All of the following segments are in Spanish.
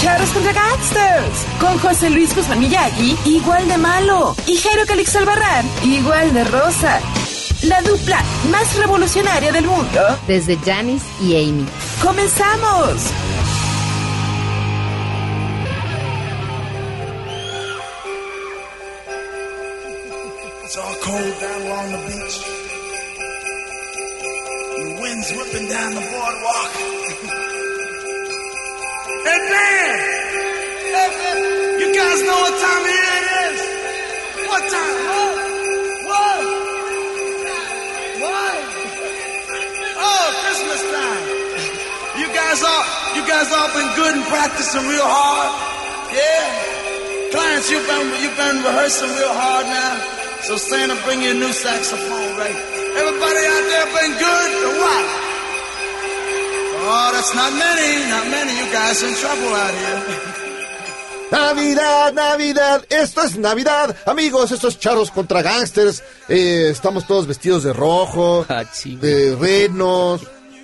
Charros contra Gangsters. Con José Luis Guzmán Miyagi, igual de malo. Y Jairo Calix Albarrán, igual de rosa. La dupla más revolucionaria del mundo. Desde Janis y Amy. ¡Comenzamos! It's all cold down along the beach. The wind's whipping down the boardwalk. man! You guys know what time it is? What time? What? What? Oh, Christmas time. You guys all, you guys all been good and practicing real hard? Yeah? Clients, you've been, you've been rehearsing real hard now. So Santa, bring you a new saxophone, right? Everybody out there been good or what? Oh, that's not many, not many. You guys in trouble out here. Navidad, Navidad, esto es Navidad, amigos, esto es Charros contra Gangsters, eh, estamos todos vestidos de rojo, Ah, de renos,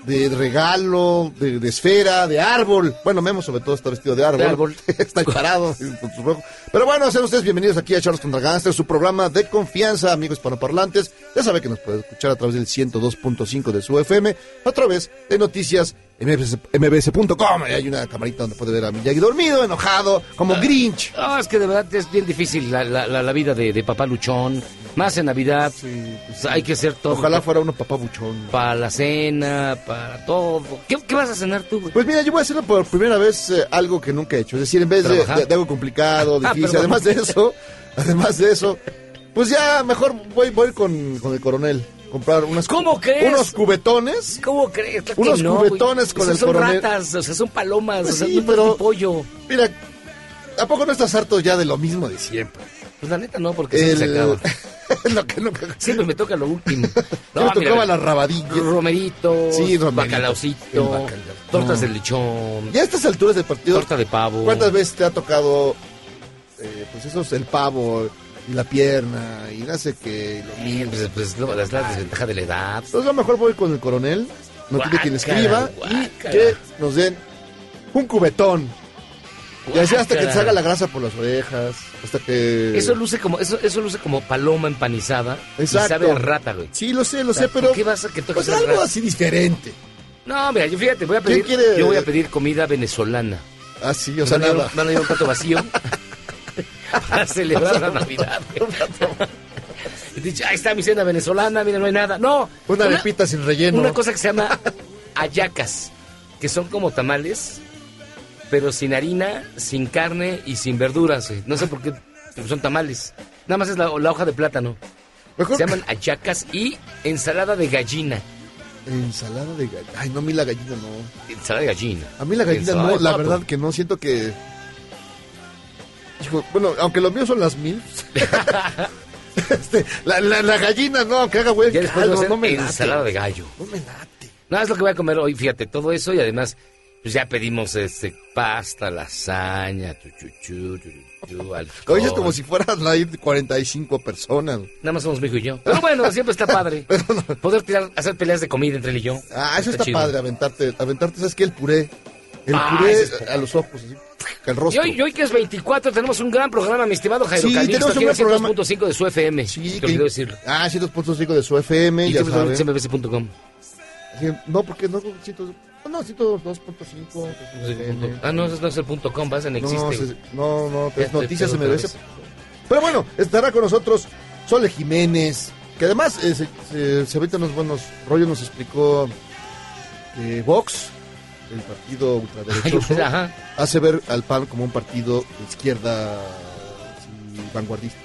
de regalo, de, de esfera, de árbol, bueno, Memo sobre todo está vestido de árbol, De árbol. está parado con su rojo, pero bueno, sean ustedes bienvenidos aquí a Charros contra Gangsters, su programa de confianza, amigos hispanoparlantes, ya sabe que nos puede escuchar a través del 102.5 de su FM, a través de noticias mbs- mbs.com, Ahí hay una camarita donde puede ver a Miyagi dormido, enojado, como Grinch. No, es que de verdad es bien difícil la, la, la, la vida de, de papá luchón. Más en Navidad, pues, hay que hacer todo. Ojalá fuera uno papá buchón. Para la cena, para todo. ¿Qué, qué vas a cenar tú, güey? Pues mira, yo voy a hacer por primera vez eh, algo que nunca he hecho. Es decir, en vez de, ¿Trabajar? de- de algo complicado, Ah, difícil, perdón. además de eso, además de eso, pues ya mejor voy, voy con, con el coronel. Comprar unas, ¿Cómo crees? unos cubetones. ¿Cómo crees? Claro Unos no, cubetones con Esos el son coronel. ratas, o sea, son palomas, Pues o sea, sí, no pero- pollo. Mira, ¿a poco no estás harto ya de lo mismo de siempre? Pues la neta no, porque siempre se acaba. lo que nunca... Siempre me toca lo último. No, me tocaba la rabadilla. Romeritos, Sí, romerito, bacalaucito, el bacalao. tortas de lechón, Ya a estas alturas del partido, torta de pavo. ¿cuántas veces te ha tocado, eh, pues eso es el pavo y la pierna y no sé qué? y lo Sí, Pues, pues, no, es la desventaja de la edad. Entonces a lo mejor voy con el coronel, no tiene quien escriba y que nos den un cubetón. Y así hasta que te salga la grasa por las orejas, hasta que... Eso luce como eso, eso luce como paloma empanizada Exacto. y sabe a rata, güey. Sí, lo sé, lo O sea, sé, pero... ¿por qué vas a que toques Pues algo rata? así diferente. No, mira, yo fíjate, voy a ¿Quién pedir yo voy a pedir comida venezolana. Ah, sí, o sea, nada. van a llevar un plato vacío para celebrar la Navidad. Y dice, ahí está mi cena venezolana, mira, no hay nada. No, Una arepita sin relleno. Una cosa que se llama ayacas, que son como tamales, pero sin harina, sin carne y sin verduras. No sé por qué, son tamales. Nada más es la, la hoja de plátano. Mejor- Se llaman ayacas y ensalada de gallina. Ensalada de gallina. Ay, no, a mí la gallina no. Ensalada de gallina. A mí la gallina Ensalada no, la verdad que no, siento que... Hijo, bueno, aunque los míos son las mil. este, la, la, la gallina no, aunque haga güey. Ya después caldo, no me ensalada late. de gallo. No me late. No, es lo que voy a comer hoy, fíjate, todo eso y además, pues ya pedimos este pasta, lasaña, chuchuchu, chuchuchu, alcohol. Es como si fueran ahí 45 personas. Nada más somos mi hijo y yo. Pero bueno, siempre está padre. Poder tirar- hacer peleas de comida entre él y yo. Ah, eso está, chido. padre, aventarte, aventarte, ¿sabes qué? El puré. El Ah, puré es- a los ojos, así, el Y rostro. hoy, y hoy que es 24 tenemos un gran programa, mi estimado Jairo Sí, Calixto, tenemos un gran programa. 102.5 de su FM. Sí, te que- decirlo. Ah, 100.5 de su FM, Y ya tú No, porque no, 100, no, 102.5. Ah, no, ese no es el punto com, vas, no existe. No, no, no, es estoy noticias MBS. Pero bueno, estará con nosotros Sole Jiménez, Que además, eh, se, se, se avienta unos buenos rollos, nos explicó que Vox, el partido ultraderechoso, hace ver al PAN como un partido de izquierda sí, vanguardista.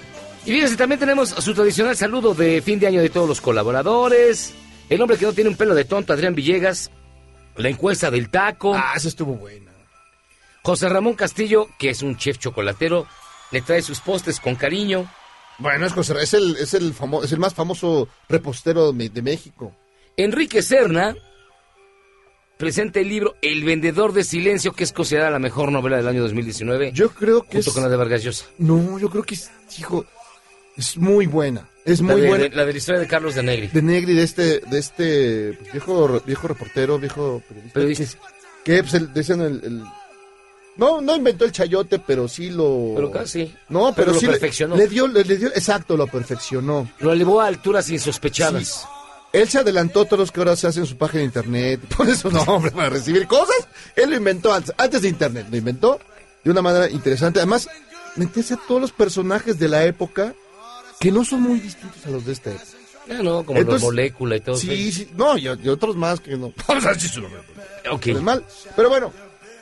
Y fíjense, también tenemos su tradicional saludo de fin de año de todos los colaboradores. El hombre que no tiene un pelo de tonto, Adrián Villegas. La encuesta del taco. Ah, esa estuvo buena. José Ramón Castillo, que es un chef chocolatero, le trae sus postres con cariño. Bueno, es, José- es el, es, el famo- es el más famoso repostero de, de México. Enrique Serna presenta el libro El vendedor de silencio, que es considerada la mejor novela del año 2019, Yo creo que junto es... con la de Vargas Llosa. No, yo creo que es, hijo, es muy buena. Es La muy de, buena. de- la de la historia de Carlos de Negri. de Negri, de este, de este viejo, viejo reportero, viejo periodista. Periodista. Que, que, pues, decían el, el- no, no inventó el chayote, pero sí lo. Pero casi. No, pero, Pero lo sí perfeccionó. Le, dio, le, le dio, exacto, lo perfeccionó. Lo elevó a alturas insospechadas. Él se adelantó a todos los que ahora se hacen su página de internet, pone su nombre para recibir cosas. Él lo inventó antes, antes de internet, lo inventó de una manera interesante. Además, meterse a todos los personajes de la época que no son muy distintos a los de esta época. No, como Entonces, molécula y todo. Sí, sí, no, y, y otros más que no. Vamos a decir nombre. Ok. Es mal. Pero bueno,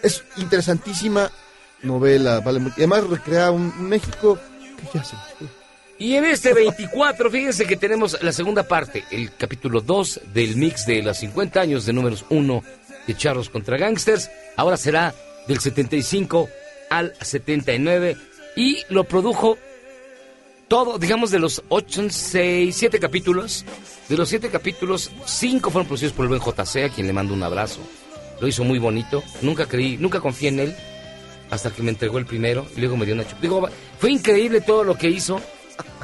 es interesantísima novela, vale. Y además recrea un México que ya se. Y en este 24, fíjense que tenemos la segunda parte, el capítulo 2 del mix de los 50 años de números 1 de Charros contra Gangsters. Ahora será del 75 al 79 y lo produjo todo, digamos, de los 8, 6, 7 capítulos. De los 7 capítulos, 5 fueron producidos por el buen JC, a quien le mando un abrazo. Lo hizo muy bonito. Nunca creí, nunca confié en él hasta que me entregó el primero y luego me dio una chup. Digo, fue increíble todo lo que hizo,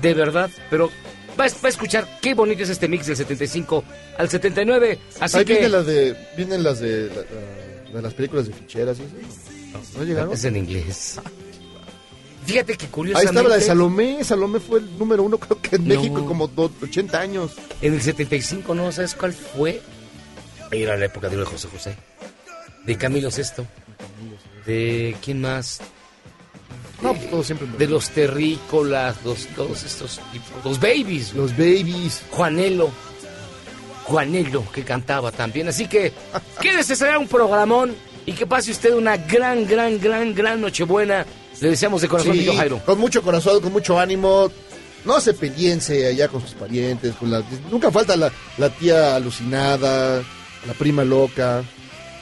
de verdad, pero va, a- va a escuchar qué bonito es este mix del 75 al 79. Así Ahí que vienen las de, vienen las de, de las películas de ficheras y eso. ¿No llegaron? es en inglés. Fíjate que Ahí curiosamente estaba la de Salomé. Salomé fue el número uno, creo que en No. México, como do- 80 años. en el 75, ¿no? ¿Sabes cuál fue? Era la época de José José. De Camilo Sesto. De quién más? No, pues todo siempre. De los terrícolas, los, todos estos tipos, los babies. Los babies. Juanelo. Juanelo, que cantaba también. Así que, quédese, será un programón. Y que pase usted una gran, gran, gran, gran Nochebuena. Le deseamos de corazón, Sí, mi tío Jairo. con mucho corazón, con mucho ánimo. No se peleense allá con sus parientes. Con la, nunca falta la, la tía alucinada, la prima loca,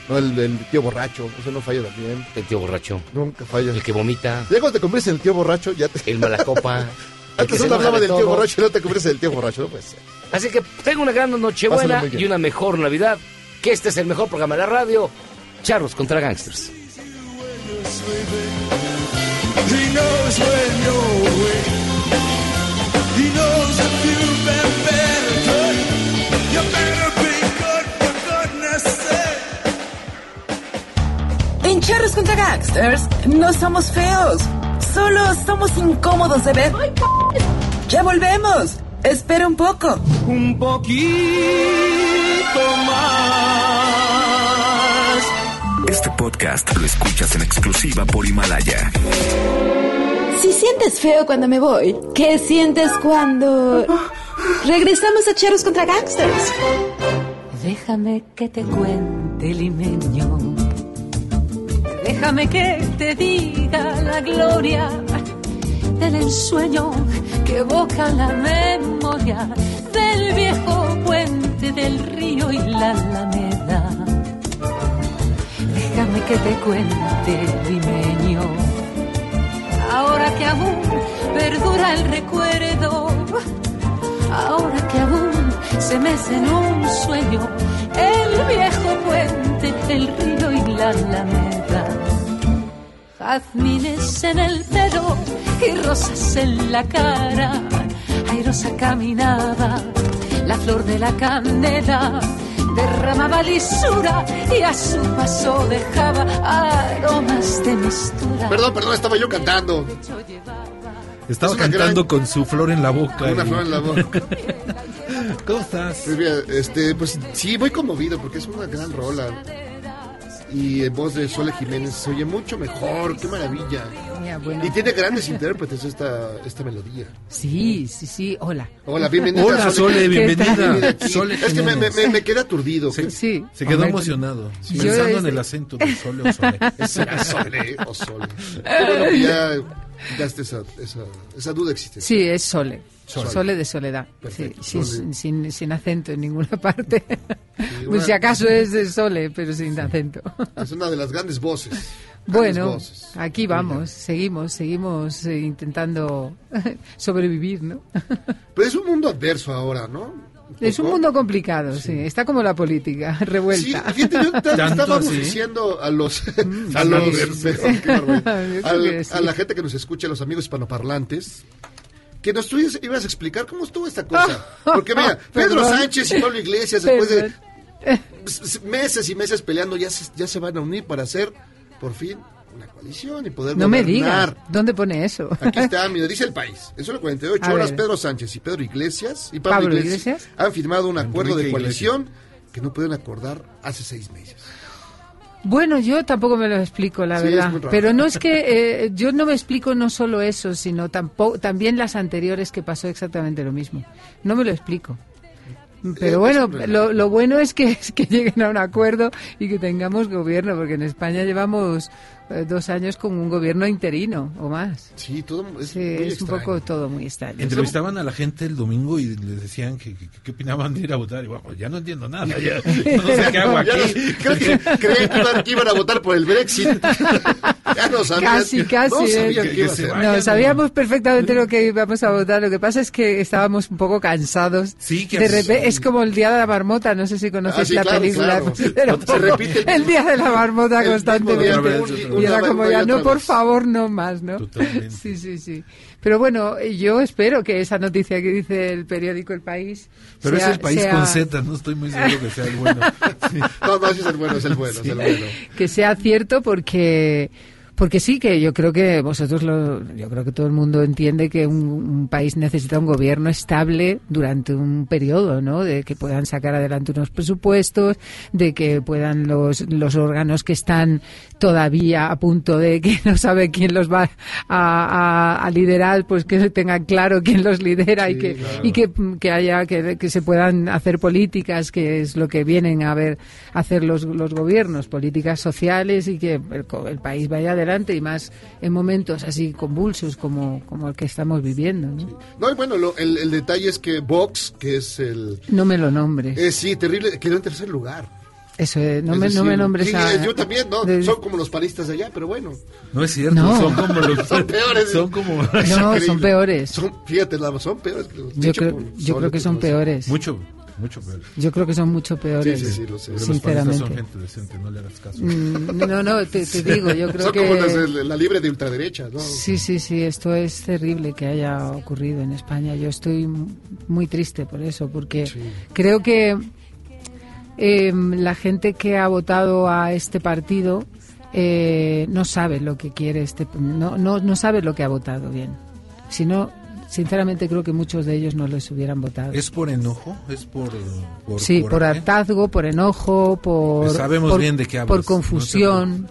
no el, el tío borracho. Eso no falla también. El tío borracho. Nunca falla. El que vomita. Ya cuando te conviertes en el tío borracho, ya te... El malacopa. Antes uno hablaba de del tío borracho y no te conviertes en el tío borracho. No puede ser. Así que tenga una gran Nochebuena y una mejor Navidad. Que este es el mejor programa de la radio. Charros contra Gangsters. He knows when you're awake. He knows if you've been bad or good. You better be good for goodness sake. En Charros contra Gangsters no somos feos, solo somos incómodos de ver. Ya volvemos. Espera un poco. Un poquito más. Podcast lo escuchas en exclusiva por Himalaya. Si sientes feo cuando me voy, ¿qué sientes cuando regresamos a Cheros contra Gangsters? Déjame que te cuente, limeño. Déjame que te diga la gloria del ensueño que evoca la memoria del viejo puente del río y la alameda. Déjame que te cuente, limeño. Ahora que aún perdura el recuerdo, ahora que aún se mece en un sueño el viejo puente, el río y la alameda. Jazmines en el pelo y rosas en la cara, airosa caminaba, la flor de la canela derramaba lisura y a su paso dejaba aromas de mistura. Perdón, perdón, estaba yo cantando. Estaba Es cantando gran- con su flor en la boca. Una y- flor en la boca. ¿Cómo estás? Pues mira, este, pues sí, voy conmovido porque es una gran rola. Y en voz de Sole Jiménez se oye mucho mejor, qué maravilla. Ya, bueno. Y tiene grandes intérpretes esta, esta melodía. Sí, sí, sí. Hola. Hola, bienvenida. Hola, Sole, bienvenida. Sole es que me, me, me- me quedé aturdido. Se, Sí. se quedó Hombre, emocionado, yo pensando en el acento de Sole o Sole. ¿Será Sole o Sole? Bueno ya daste esa, esa, esa duda existe. Sí, es Sole. Sole. Sole, de soledad. Sí, sí, Sole. sin, sin acento en ninguna parte. Pues si acaso es de Sole, pero sin acento. Es una de las grandes voces. Grandes Bueno, voces. aquí vamos, seguimos, seguimos eh, intentando sobrevivir, ¿no? Pero es un mundo adverso ahora, ¿no? Es un mundo complicado, sí. Está como la política, Sí, revuelta. fíjate, yo estábamos así. diciendo a los, a, sí. los sí. a la gente que nos escucha, a los amigos hispanoparlantes, que nos tú ibas a explicar cómo estuvo esta cosa. Porque mira, Pedro. Sánchez y Pablo Iglesias, después de meses y meses peleando, ya se, ya se van a unir para hacer, por fin, una coalición y poder No me digas, ¿dónde pone eso? Aquí está, mira, dice el país. En solo 48 A horas, ver. Pedro Sánchez y Pedro Iglesias y Pablo, ¿Pablo Iglesias, Iglesias? han firmado un acuerdo de coalición que no pueden acordar hace seis meses. Bueno, yo tampoco me lo explico, la Sí, verdad. Pero no es que eh, yo no me explico no solo eso, sino tampoco también las anteriores que pasó exactamente lo mismo. No me lo explico. Pero Eh, bueno, lo, lo bueno es que, es que lleguen a un acuerdo y que tengamos gobierno, porque en España llevamos dos años con un gobierno interino o más. Sí, todo es, Sí, muy es un extraño. poco todo muy extraño. Entrevistaban a la gente el domingo y les decían que, que- que- qué opinaban de ir a votar. Y bueno, ya no entiendo nada. Ya, no sé qué hago aquí. no- creo que creían que iban, a votar por el Brexit. ya no sabían. Casi, casi. No eh, sabían que vayan, no, sabíamos perfectamente lo que íbamos a votar. Lo que pasa es que estábamos un poco cansados. Sí, que de así- repente, es como el día de la marmota. No sé si Ah, sí, la claro, película. claro. Pero Se poco, repite el- día de la marmota constantemente. Y era como ya, no, por favor, no más, ¿no? Totalmente. Sí, sí, sí. Pero bueno, yo espero que esa noticia que dice el periódico El País. Pero sea- es el país sea- con Z, no estoy muy seguro que sea el bueno. Sí. No, no, es el bueno, es el bueno, es el bueno. que sea cierto porque porque sí que yo creo que vosotros lo, yo creo que todo el mundo entiende que un, un país necesita un gobierno estable durante un periodo no de que puedan sacar adelante unos presupuestos de que puedan los los órganos que están todavía a punto de que no sabe quién los va a, a- a liderar pues que tengan claro quién los lidera y que claro. y que, que haya que, que se puedan hacer políticas que es lo que vienen a ver a hacer los, los gobiernos políticas sociales y que el, el país vaya adelante y más en momentos así convulsos como, como el que estamos viviendo ¿no? No, y bueno, lo- el, el detalle es que Vox, que es el... No me lo nombres Es, sí, terrible, quedó en tercer lugar. Eso eh, no Es me, no me decir, nombres sí, a- yo también, ¿no? de- Son como los panistas de allá, pero bueno. No es cierto, No. son como los. Son peores. Son como. no son peores Son, fíjate, la- son peores. que los- yo creo por yo creo que son peores Mucho, mucho peor. yo creo que son mucho peores Sí, sí, sí, lo sé. Pero los panistas son sinceramente gente decente, no le hagas caso. Mm, no no te, te digo yo creo Son que como las de la libre de ultraderecha, ¿no? Sí, sí, sí, esto es terrible que haya ocurrido en España. Yo estoy muy triste por eso, porque creo que eh, la gente que ha votado a este partido eh, no sabe lo que quiere este, no, no, no sabe lo que ha votado bien. Si no, sinceramente creo que muchos de ellos no les hubieran votado. ¿Es por enojo? ¿Es por.? por sí, por coraje? hartazgo, por enojo, por, Pues sabemos por, bien de qué hablas, por no confusión.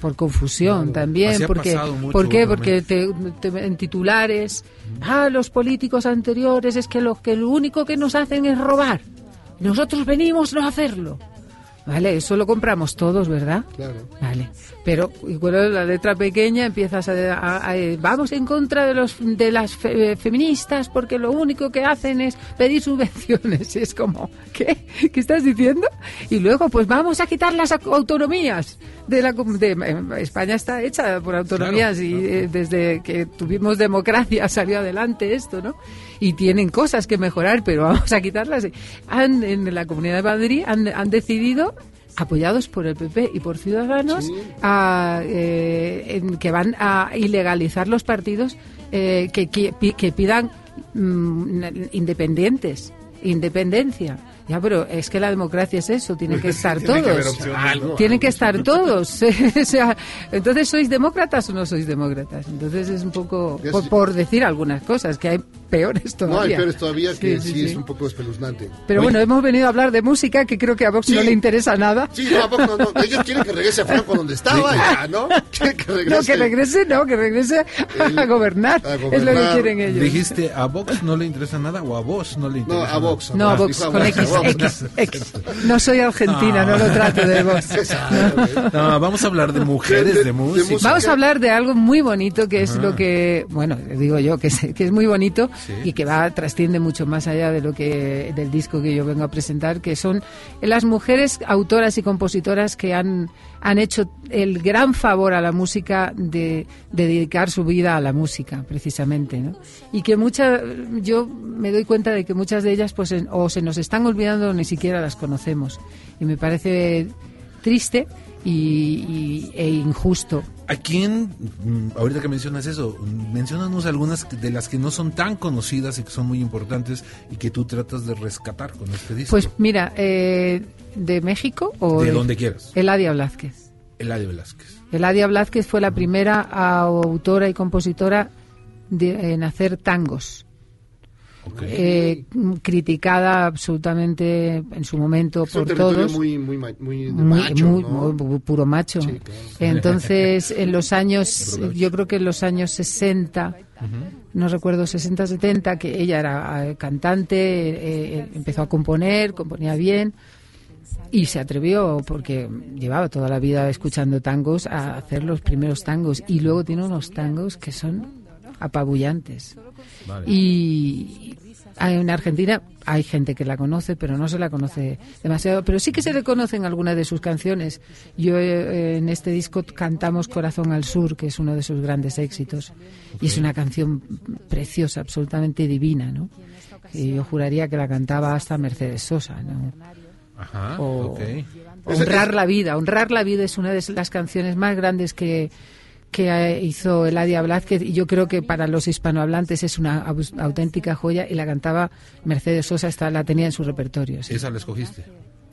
Por confusión también, porque mucho ¿por qué? Porque te, te- en titulares, ah, los políticos anteriores es que lo que lo único que nos hacen es robar. Nosotros venimos no a hacerlo. Vale, eso lo compramos todos, ¿verdad? Claro. Vale, pero igual la letra pequeña empiezas a, a- a- eh, vamos en contra de los de las fe- eh, feministas porque lo único que hacen es pedir subvenciones y es como ¿qué? ¿Qué estás diciendo? Y luego pues vamos a quitar las au- autonomías de la de, eh, España está hecha por autonomías y eh, desde que tuvimos democracia salió adelante esto, ¿no? Y tienen cosas que mejorar, pero vamos a quitarlas. Han, en la Comunidad de Madrid han, han decidido apoyados por el PP y por Ciudadanos, a, eh, en que van a ilegalizar los partidos eh, que, que, que pidan mm, independientes, independencia. Ya, pero es que la democracia es eso, tienen que estar Tiene que haber todos. Algo, Tienen que estar todos. o sea, entonces, ¿sois demócratas o no sois demócratas? Entonces es un poco, por, decir algunas cosas, que hay peores todavía. No, hay peores todavía que Sí, sí, sí, es sí. un poco espeluznante. Pero Oye, bueno, hemos venido a hablar de música, que creo que a Vox no le interesa nada. Sí, no, ¿a poco no, no? Ellos quieren que regrese a Franco donde estaba, ya, ¿no? Quieren que regrese. No, que regrese, no, que regrese a gobernar. a Es lo que quieren ellos. ¿Dijiste a Vox no le interesa nada o a vos no le No, interesa a nada? Vox. No, a Vox, Vox, a con Vox, X, No soy argentina, no lo trato de Vox. No, vamos a hablar de mujeres de, música. Vamos a hablar de algo muy bonito que es lo que, bueno, digo yo, que es, que es muy bonito y que va trasciende mucho más allá de lo que del disco que yo vengo a presentar, que son las mujeres autoras y compositoras que han han hecho el gran favor a la música de, de dedicar su vida a la música, precisamente, ¿no? Y que muchas, yo me doy cuenta de que muchas de ellas, pues, en- o se nos están olvidando o ni siquiera las conocemos. Y me parece triste y, y- e injusto. ¿A quién, mm, ahorita que mencionas eso, menciónanos algunas de las que no son tan conocidas y que son muy importantes y que tú tratas de rescatar con este disco? Pues mira, eh, de México o De donde quieras. Eladia Blázquez. Eladia Blázquez fue la primera autora y compositora de- en hacer tangos. Eh, criticada absolutamente en su momento por todos. muy, muy, muy de muy, macho, muy- ¿no? muy puro macho. Sí, claro. Entonces, en los años, yo creo que en los años 60, no recuerdo, 60, 70, que ella era eh, cantante, eh, eh, empezó a componer, componía bien y se atrevió, porque llevaba toda la vida escuchando tangos, a hacer los primeros tangos y luego tiene unos tangos que son apabullantes. Vale. Y en Argentina hay gente que la conoce, pero no se la conoce demasiado. Pero sí que se le conocen algunas de sus canciones. Yo eh, en este disco cantamos Corazón al Sur, que es uno de sus grandes éxitos. Y es una canción preciosa, absolutamente divina, ¿no? Y yo juraría que la cantaba hasta Mercedes Sosa, ¿no? Ajá, O-. Honrar la vida. Honrar la vida es una de las canciones más grandes que, que eh, hizo Eladia Blázquez y yo creo que para los hispanohablantes es una au- auténtica joya y la cantaba Mercedes Sosa, hasta la tenía en su repertorio. sí. Esa la escogiste.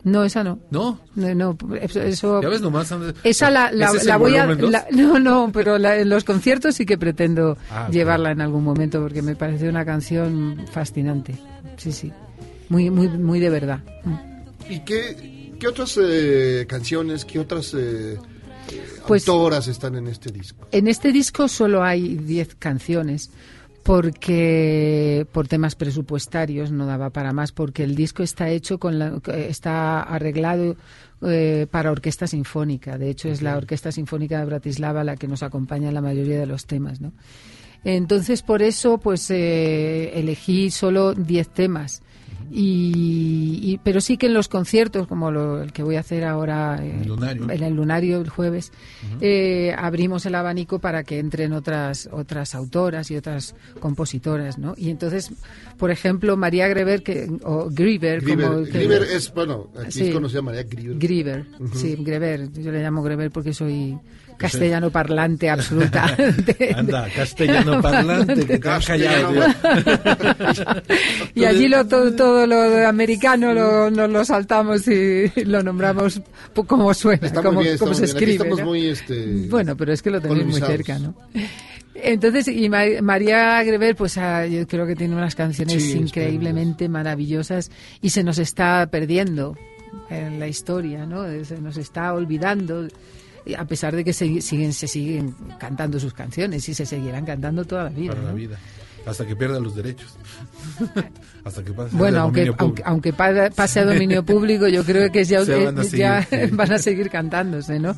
No, esa no. ¿No? No, no, eso, Ya ves nomás. Andrés. esa la, la, ¿Ese es la el voy a... la- no, no, pero la- en los conciertos sí que pretendo Ah, llevarla en algún momento porque me parece una canción fascinante. Sí, sí. Muy, muy, muy de verdad. ¿Y qué, qué otras eh, canciones, qué otras eh, Pues- autoras están en este disco? En este disco solo hay 10 canciones porque por temas presupuestarios no daba para más porque el disco está hecho con la, está arreglado eh, para orquesta sinfónica de hecho es la orquesta sinfónica de Bratislava la que nos acompaña en la mayoría de los temas ¿no? entonces por eso pues eh, elegí solo 10 temas y, y- pero sí que en los conciertos como lo, el que voy a hacer ahora eh, El Lunario. en el lunario el jueves eh, abrimos el abanico para que entren otras otras autoras y otras compositoras no y entonces por ejemplo María Greber que o Grieber, Grieber, como que- Grieber es, bueno, aquí Sí. es conocida María Grieber. Grieber, sí, Greber. Yo le llamo Greber porque soy castellano parlante absoluta. Anda, castellano parlante, que y allí lo, todo, todo lo de americano lo, nos lo saltamos y lo nombramos como suena, Está como, bien, se escribe. estamos ¿no? muy, este, Bueno, pero es que lo tenéis muy cerca, ¿no? Entonces, y Ma- María Greber, pues ah, yo creo que tiene unas canciones Sí, increíblemente maravillosas y se nos está perdiendo en la historia, ¿no? Se nos está olvidando, a pesar de que se, siguen, se siguen cantando sus canciones y se seguirán cantando toda la vida. Para la ¿no? vida. Hasta que pierda los derechos. Hasta que pase Bueno, a aunque, dominio aunque, público. aunque pa- pase a dominio público, yo creo que ya, Se van a eh, ya sí. van a seguir cantándose, ¿no?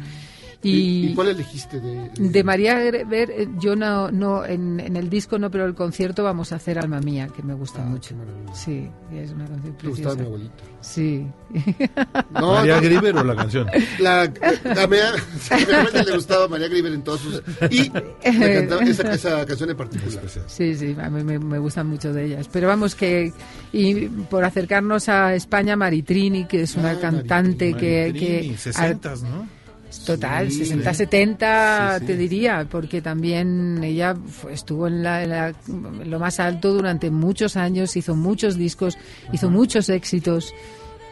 ¿Y, y cuál elegiste de, De María Greber, eh, yo no, no en, en el disco no, pero el concierto vamos a hacer Alma Mía, que me gusta mucho. Sí, es una canción Te gustaba preciosa. mi abuelita. Sí. No, ¿María no. O la canción? La, a María, a mi abuela le gustaba María Grieber en todos sus... Y cantaba esa, esa canción en particular. Sí, sí, a mí me, me gustan mucho de ellas. Pero vamos que, y por acercarnos a España, Maritrini, que es una Ah, cantante que... Maritrini, que 60, ¿no? Total, Sí, 60, sí. 70 Sí, sí. te diría, porque también ella estuvo en, la- en la- en lo más alto durante muchos años, hizo muchos discos, hizo muchos éxitos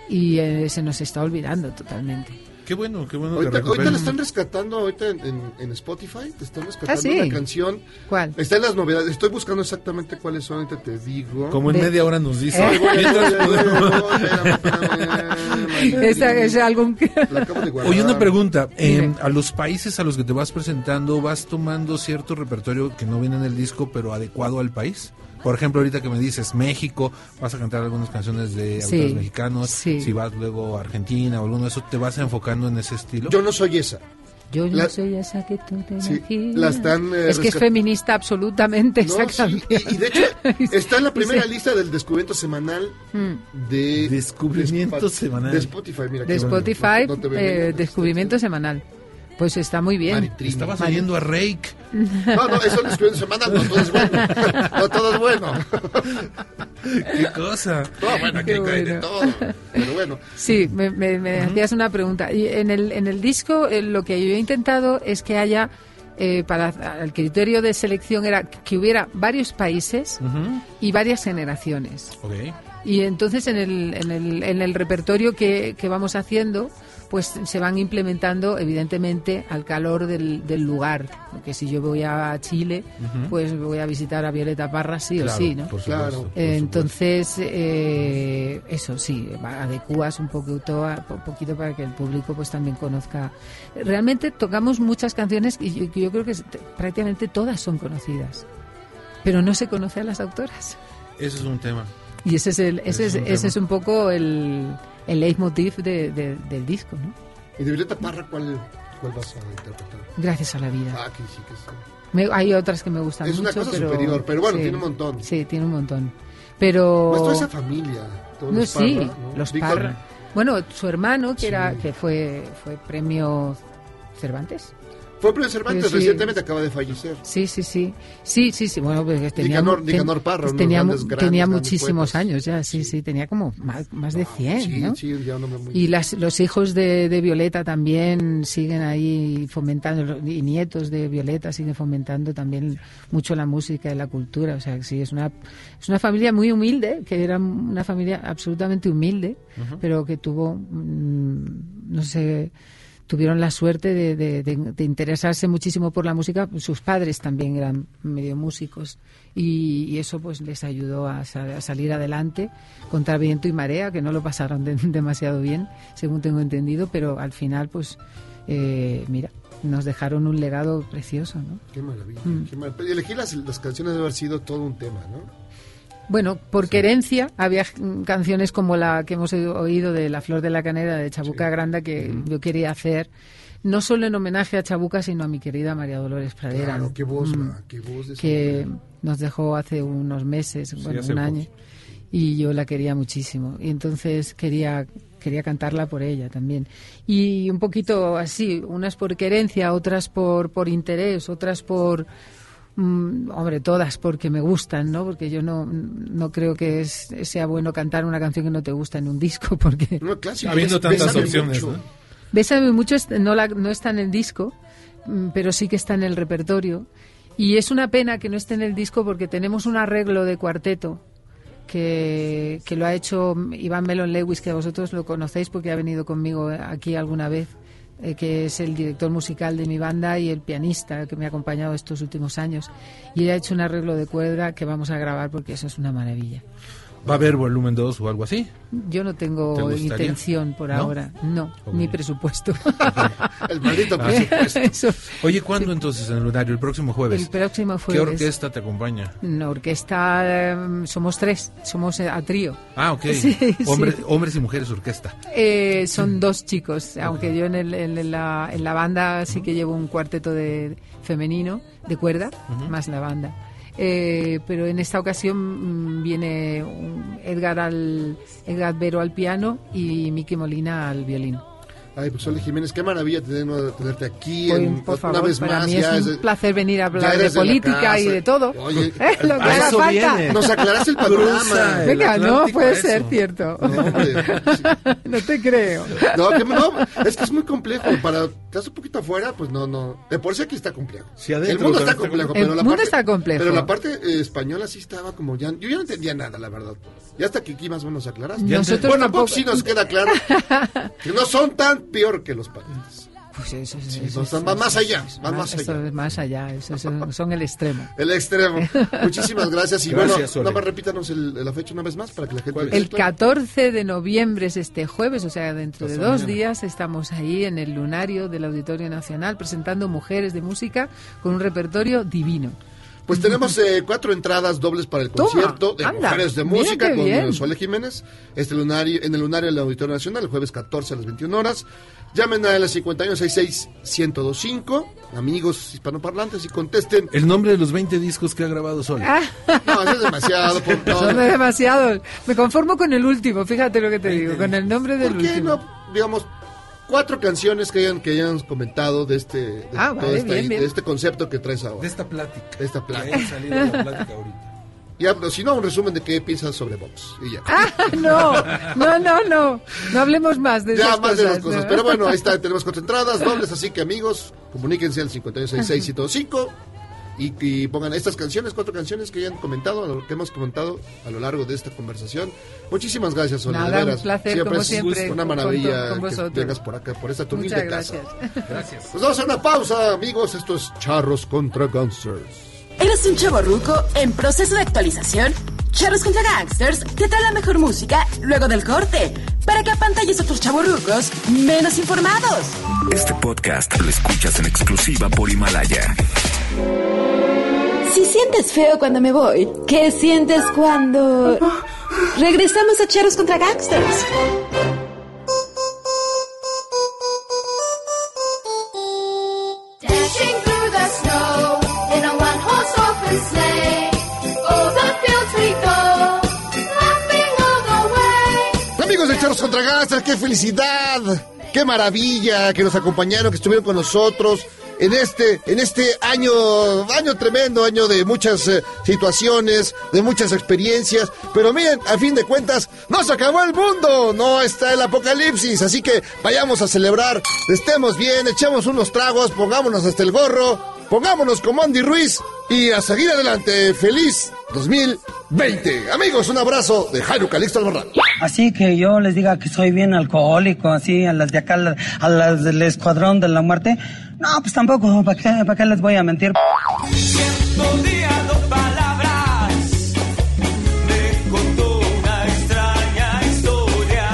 y eh, se nos está olvidando totalmente. Qué bueno, qué bueno. Ahorita, ahorita le están rescatando ahorita en, en- en Spotify, te están rescatando Ah, sí. una canción. ¿Cuál? Está en las novedades. Estoy buscando exactamente cuáles son, ahorita te digo. Como en De- media hora nos dice. Esa es algo que... La acabo de guardar. Oye, una pregunta. eh, a los países a los que te vas presentando, ¿vas tomando cierto repertorio que no viene en el disco, pero adecuado al país? Por ejemplo, ahorita que me dices México, vas a cantar algunas canciones de Sí, autores mexicanos. sí. Si vas luego a Argentina o alguno de eso, ¿te vas enfocando en ese estilo? Yo no soy esa. Yo no La- soy esa que tú te Sí, la están, eh, es que es feminista absolutamente No, esa sí, canción. y, y de hecho está en la primera Sí. lista del descubrimiento semanal Mm. de Descubrimiento de semanal. de Spotify. Mira, De bueno. Spotify, No- no eh, descubrimiento semanal. Pues está muy bien. Maritrina. Estabas Vale. oyendo a Rake. No, no, eso es descubrimiento semanal, no todo es bueno. No todo es bueno. ¿Qué cosa? No, bueno, aquí Qué hay de bueno. todo. Pero bueno, Sí, me, me- me hacías una pregunta. Y en el, en el disco eh, lo que yo he intentado es que haya, eh, para el criterio de selección era que hubiera varios países Ujú. y varias generaciones. Ok. Y entonces en el, en el, en el repertorio que, que vamos haciendo, pues se van implementando evidentemente al calor del, del lugar. Porque si yo voy a Chile, pues voy a visitar a Violeta Parra sí Claro, o sí, ¿no? por supuesto, Claro. por Eh, supuesto. Entonces, eh, eso sí, va- adecuas un poquito, a- un poquito para que el público pues también conozca. Realmente tocamos muchas canciones y yo, yo creo que prácticamente todas son conocidas, pero no se conoce a las autoras. Ese es un tema. Y ese es, el, ese Ese es, es un ese es un poco el, el leitmotiv de- de- del disco, ¿no? y de Violeta Parra, ¿cuál, cuál vas a interpretar? Gracias a la vida. Ah, que sí, que sí. Me- hay otras que me gustan Es una mucho, cosa pero, superior, pero bueno, sí. tiene un montón. Sí, tiene un montón. Pero... Pues toda esa familia. todos No, los sí, Parra, ¿no? los Víctor- Parra. Bueno, su hermano, que Sí. era que fue fue premio Cervantes. Fue premio Cervantes, Sí. recientemente acaba de fallecer. Sí, sí, sí. Sí, sí, sí. Bueno, pues tenía, Nicanor- Parra, de tenía, grandes, tenía grandes muchísimos años ya, sí, sí, tenía como más, más de 100, Sí, ¿no? sí, ya un hombre muy... Y las, los hijos de, de Violeta también siguen ahí fomentando, y nietos de Violeta siguen fomentando también mucho la música y la cultura. O sea, sí, es una, es una familia muy humilde, que era una familia absolutamente humilde, pero que tuvo, mm, no sé, tuvieron la suerte de, de- de- de interesarse muchísimo por la música. Sus padres también eran medio músicos y, y eso pues les ayudó a, a salir adelante contra viento y marea, que no lo pasaron de- demasiado bien, según tengo entendido, pero al final pues eh, mira, nos dejaron un legado precioso, ¿no? Qué maravilla. Mm. qué mar- elegir las, las canciones debe haber sido todo un tema, ¿no? Bueno, por querencia había canciones como la que hemos oído- de La Flor de la Canera de Chabuca Granda que yo quería hacer, no solo en homenaje a Chabuca, sino a mi querida María Dolores Pradera. Claro, qué voz, Mm, va, qué voz de que nos dejó hace unos meses, bueno, un poco. año, y yo la quería muchísimo. Y entonces quería quería cantarla por ella también. Y un poquito así, unas por querencia, otras por, por interés, otras por... mm, hombre, todas porque me gustan, ¿no? Porque yo no, no creo que es- sea bueno cantar una canción que no te gusta en un disco, porque... No, clásico. Habiendo tantas opciones, mucho. ¿no? Bésame mucho no, la- no está en el disco, mm, pero sí que está en el repertorio. Y es una pena que no esté en el disco porque tenemos un arreglo de cuarteto que, que lo ha hecho Iván Melon Lewis, que vosotros lo conocéis porque ha venido conmigo aquí alguna vez, eh, que es el director musical de mi banda y el pianista que me ha acompañado estos últimos años. Y él ha hecho un arreglo de cuerda que vamos a grabar porque eso es una maravilla. ¿Va a haber volumen 2 o algo así? Yo no ¿Te tengo intención por ¿No? ahora, no, Ok. ni presupuesto. El maldito Ah. presupuesto. Eso. Oye, ¿cuándo entonces en el lunario? El próximo jueves. El próximo ¿Qué jueves. orquesta te acompaña? Una orquesta, eh, somos tres, somos eh, a trío. Ah, ok. Sí, sí. Hombre- Hombres y mujeres orquesta. Eh, son dos chicos, aunque yo en, el- en la, en la banda sí que llevo un cuarteto de femenino de cuerda, más la banda. Eh, pero en esta ocasión mm, viene un Edgar al Edgar Vero al piano y Miki Molina al violín. Ay, pues Jiménez, qué maravilla tener- tenerte aquí Pues, en- por una favor, vez para más. mí ya es un es- placer venir a hablar de eres de política y de todo. Oye, ¿Eh? Lo que haga falta. viene. Nos aclaraste el panorama. el Venga, no puede ser cierto. No, hombre, sí. No te creo. No, que no, es que es muy complejo. Para estás un poquito afuera, pues no, no. De por sí aquí está complejo. Sí, adentro el mundo está complejo, pero El la mundo parte, está complejo. Pero la parte eh, española sí estaba como ya. Yo ya no entendía nada, la verdad. Y hasta que aquí más o menos aclaraste. Nosotros bueno, tampoco- poco sí nos queda claro que no son tan peor que los parientes. Pues eso, eso, Sí, eso, no, eso, van más allá, eso, van más eso allá. es más allá, eso, eso son el extremo. El extremo. Muchísimas gracias. Y Gracias, bueno, Sole. nada más repítanos el, la fecha una vez más para que la gente. El 14 de noviembre es este jueves, o sea, dentro de dos mañana. días estamos ahí en el lunario del Auditorio Nacional presentando mujeres de música con un repertorio divino. Pues tenemos eh, cuatro entradas dobles para el Toma, concierto de anda, Mujeres de Música con Sole Jiménez este lunario, en el lunario del Auditorio Nacional el jueves 14 a las 21 horas. Llamen a la 5166-1025, amigos hispanoparlantes, y contesten. El nombre de los 20 discos que ha grabado Sol. Ah, No, eso es demasiado. Por, no, son demasiados. Me conformo con el último, fíjate lo que te digo, con el nombre del ¿Por qué último. no, digamos, cuatro canciones que hayan, que hayan comentado de este, de, Ah, toda vale, esta- bien, bien. de este concepto que traes De ahora? esta plática. De esta Que plática. haya salido de la plática ahorita. Ya, pero si no, un resumen de qué piensas sobre Vox. Y ya. Ah, no, no, no, no. No hablemos más de Ya, esas más cosas. de las cosas. ¿no? Pero bueno, ahí está, tenemos cuatro entradas dobles, así que amigos, comuníquense al 566-105 y, y pongan estas canciones, cuatro canciones que hayan comentado, que hemos comentado a lo largo de esta conversación. Muchísimas gracias, de Nada, un placer, Siempre como es siempre, Una con- maravilla con que vosotros. vengas por acá, por esta tu Muchas humilde casa. gracias. Pues vamos a una pausa, amigos. Esto es Charros contra Gangsters. ¿Eres un chavo ruco en proceso de actualización? Charros contra Gangsters te trae la mejor música luego del corte para que apantalles a otros chavorrucos menos informados. Este podcast lo escuchas en exclusiva por Himalaya. Si sientes feo cuando me voy, ¿qué sientes cuando regresamos a Charros contra Gangsters? Qué felicidad, qué maravilla que nos acompañaron, que estuvieron con nosotros en este, en este año, año tremendo, año de muchas eh, situaciones, de muchas experiencias. Pero miren, a fin de cuentas, no se acabó el mundo, no está el apocalipsis, así que vayamos a celebrar, estemos bien, echemos unos tragos, pongámonos hasta el gorro, pongámonos como Andy Ruiz y a seguir adelante. Feliz 2020. Amigos, un abrazo de Jairo Calixto Albarrán. Así que yo les diga que soy bien alcohólico, así a las de acá, a las del escuadrón de la muerte. No, pues tampoco, ¿para qué, para qué les voy a mentir? palabras me contó una extraña historia.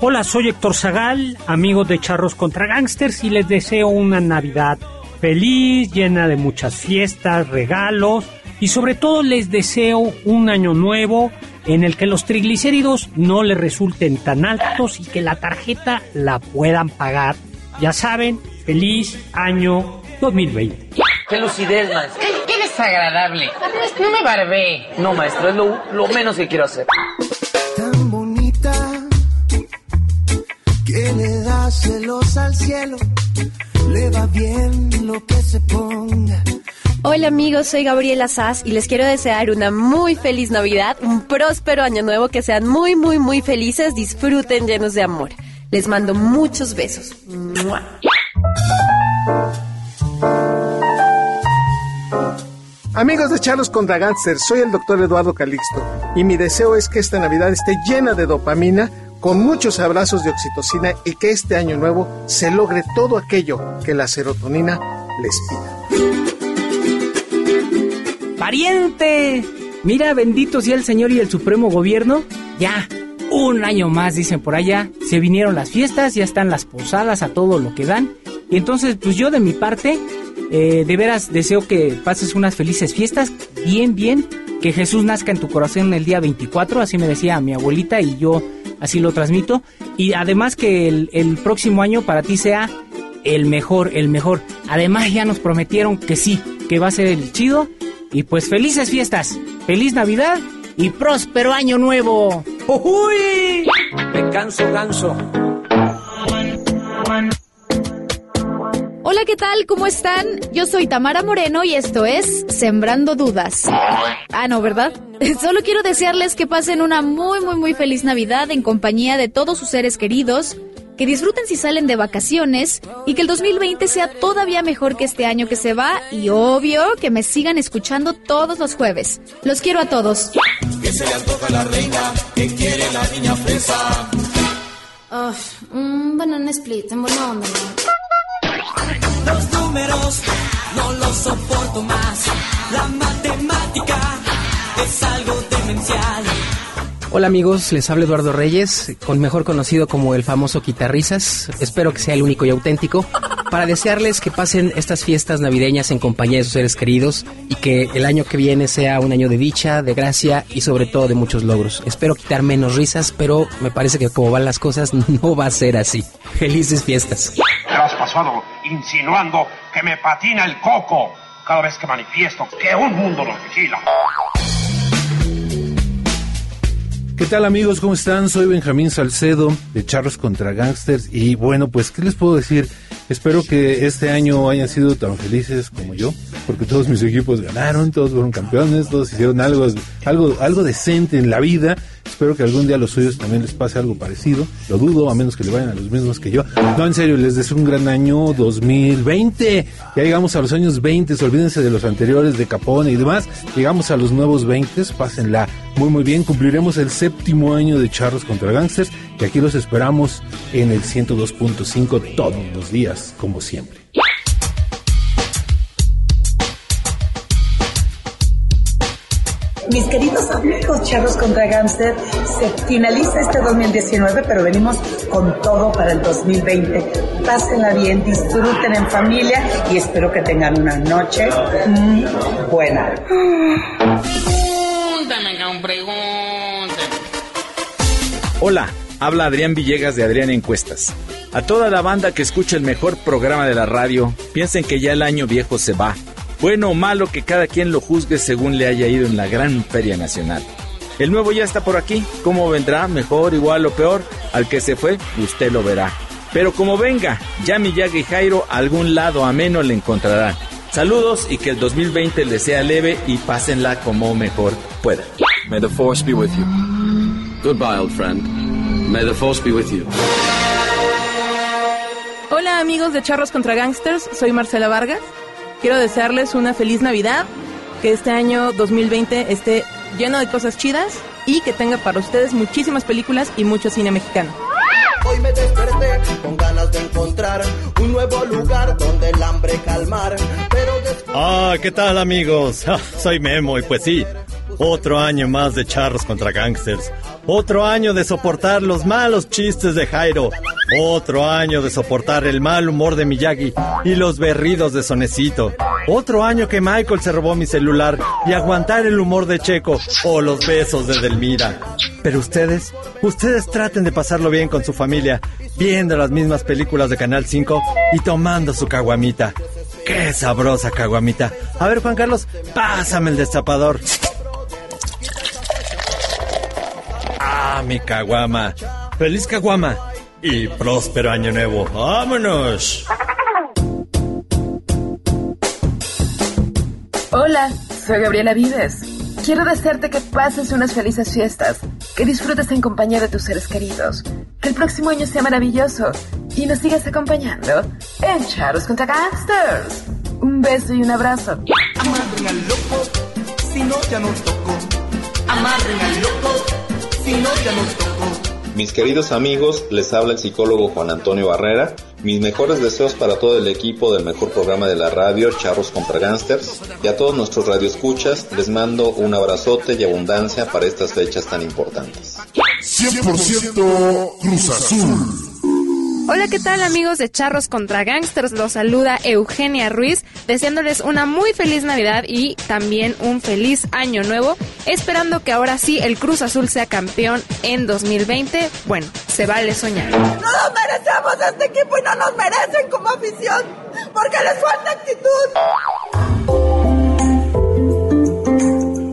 Hola, soy Héctor Zagal, amigo de Charros contra Gangsters y les deseo una Navidad feliz, llena de muchas fiestas, regalos y sobre todo les deseo un año nuevo en el que los triglicéridos no les resulten tan altos y que la tarjeta la puedan pagar. Ya saben, feliz año 2020. Qué lucidez, maestro. Qué, qué desagradable. No me barbé. No, maestro, es lo, lo menos que quiero hacer. Que le da celos al cielo, le va bien lo que se ponga. Hola amigos, soy Gabriela Sass y les quiero desear una muy feliz Navidad, un próspero año nuevo, que sean muy, muy, muy felices, disfruten llenos de amor. Les mando muchos besos. ¡Mua! Amigos de Charlos contra Gangsters, soy el doctor Eduardo Calixto y mi deseo es que esta Navidad esté llena de dopamina, con muchos abrazos de oxitocina y que este año nuevo se logre todo aquello que la serotonina les pida. ¡Pariente! Mira, bendito sea el Señor y el Supremo Gobierno. Ya, un año más, dicen por allá. Se vinieron las fiestas, ya están las posadas a todo lo que dan. Y entonces, pues yo de mi parte, eh, de veras deseo que pases unas felices fiestas, bien, bien. Que Jesús nazca en tu corazón el día 24, así me decía mi abuelita y yo así lo transmito. Y además que el, próximo año para ti sea el mejor, el mejor. Además ya nos prometieron que sí, que va a ser el chido. Y pues felices fiestas, feliz Navidad y próspero año nuevo. ¡Uy! Me canso ganso. Hola, ¿qué tal? ¿Cómo están? Yo soy Tamara Moreno y esto es Sembrando Dudas. Ah, no, ¿verdad? Solo quiero desearles que pasen una muy, muy, muy feliz Navidad en compañía de todos sus seres queridos, que disfruten si salen de vacaciones y que el 2020 sea todavía mejor que este año que se va y obvio que me sigan escuchando todos los jueves. Los quiero a todos. Que se le antoja la reina, que quiere la niña fresa. un banana split en buena onda. Los números no los soporto más. La matemática es algo demencial. Hola amigos, les habla Eduardo Reyes, con mejor conocido como el famoso Quitarrisas. Espero que sea el único y auténtico. Para desearles que pasen estas fiestas navideñas en compañía de sus seres queridos y que el año que viene sea un año de dicha, de gracia y sobre todo de muchos logros. Espero quitar menos risas, pero me parece que como van las cosas no va a ser así. Felices fiestas. Insinuando que me patina el coco cada vez que manifiesto que un mundo nos vigila. ¿Qué tal amigos? ¿Cómo están? Soy Benjamín Salcedo de Charros contra Gangsters y bueno, pues ¿qué les puedo decir? Espero que este año hayan sido tan felices como yo, porque todos mis equipos ganaron, todos fueron campeones, todos hicieron algo, algo, algo decente en la vida. Espero que algún día a los suyos también les pase algo parecido. Lo dudo, a menos que le vayan a los mismos que yo. No, en serio, les deseo un gran año 2020. Ya llegamos a los años 20, olvídense de los anteriores, de Capone y demás. Llegamos a los nuevos 20, pásenla muy muy bien. Cumpliremos el séptimo año de Charros contra Gangsters y aquí los esperamos en el 102.5 todos los días, como siempre. Mis queridos amigos charros contra Gangster, se finaliza este 2019, pero venimos con todo para el 2020. Pásenla bien, disfruten en familia y espero que tengan una noche mm, buena. Hola, habla Adrián Villegas de Adrián Encuestas. A toda la banda que escucha el mejor programa de la radio, piensen que ya el año viejo se va. Bueno o malo que cada quien lo juzgue según le haya ido en la gran feria nacional. El nuevo ya está por aquí. ¿Cómo vendrá? ¿Mejor, igual o peor? Al que se fue, usted lo verá. Pero como venga, ya Miyagi y Jairo a algún lado ameno le encontrarán. Saludos y que el 2020 les sea leve y pásenla como mejor puedan. May the force be with you. Goodbye, old friend. May the force be with you. Hola amigos de Charros contra Gangsters, soy Marcela Vargas. Quiero desearles una feliz Navidad, que este año 2020 esté lleno de cosas chidas y que tenga para ustedes muchísimas películas y mucho cine mexicano. Hoy me desperté con ganas de encontrar un nuevo lugar donde el hambre calmar. Pero después Ah, ¿qué tal amigos? Ah, soy Memo y pues sí, otro año más de charros contra gangsters. Otro año de soportar los malos chistes de Jairo. Otro año de soportar el mal humor de Miyagi y los berridos de Sonecito. Otro año que Michael se robó mi celular y aguantar el humor de Checo o los besos de Delmira. Pero ustedes, ustedes traten de pasarlo bien con su familia, viendo las mismas películas de Canal 5 y tomando su caguamita. ¡Qué sabrosa caguamita! A ver, Juan Carlos, pásame el destapador. ¡Ah, mi caguama! ¡Feliz caguama! Y próspero año nuevo. ¡Vámonos! Hola, soy Gabriela Vives. Quiero desearte que pases unas felices fiestas, que disfrutes en compañía de tus seres queridos, que el próximo año sea maravilloso y nos sigas acompañando en Charros contra Gangsters. Un beso y un abrazo. amarren al loco, si no ya nos tocó. Amarren al loco, si no ya nos tocó. Mis queridos amigos, les habla el psicólogo Juan Antonio Barrera. Mis mejores deseos para todo el equipo del mejor programa de la radio, Charros contra Gangsters. Y a todos nuestros radioescuchas, les mando un abrazote y abundancia para estas fechas tan importantes. 100% Cruz Azul. Hola, ¿qué tal amigos de Charros contra Gangsters? Los saluda Eugenia Ruiz, deseándoles una muy feliz Navidad y también un feliz año nuevo, esperando que ahora sí el Cruz Azul sea campeón en 2020. Bueno, se vale soñar. No nos merecemos este equipo y no nos merecen como afición, porque les falta actitud.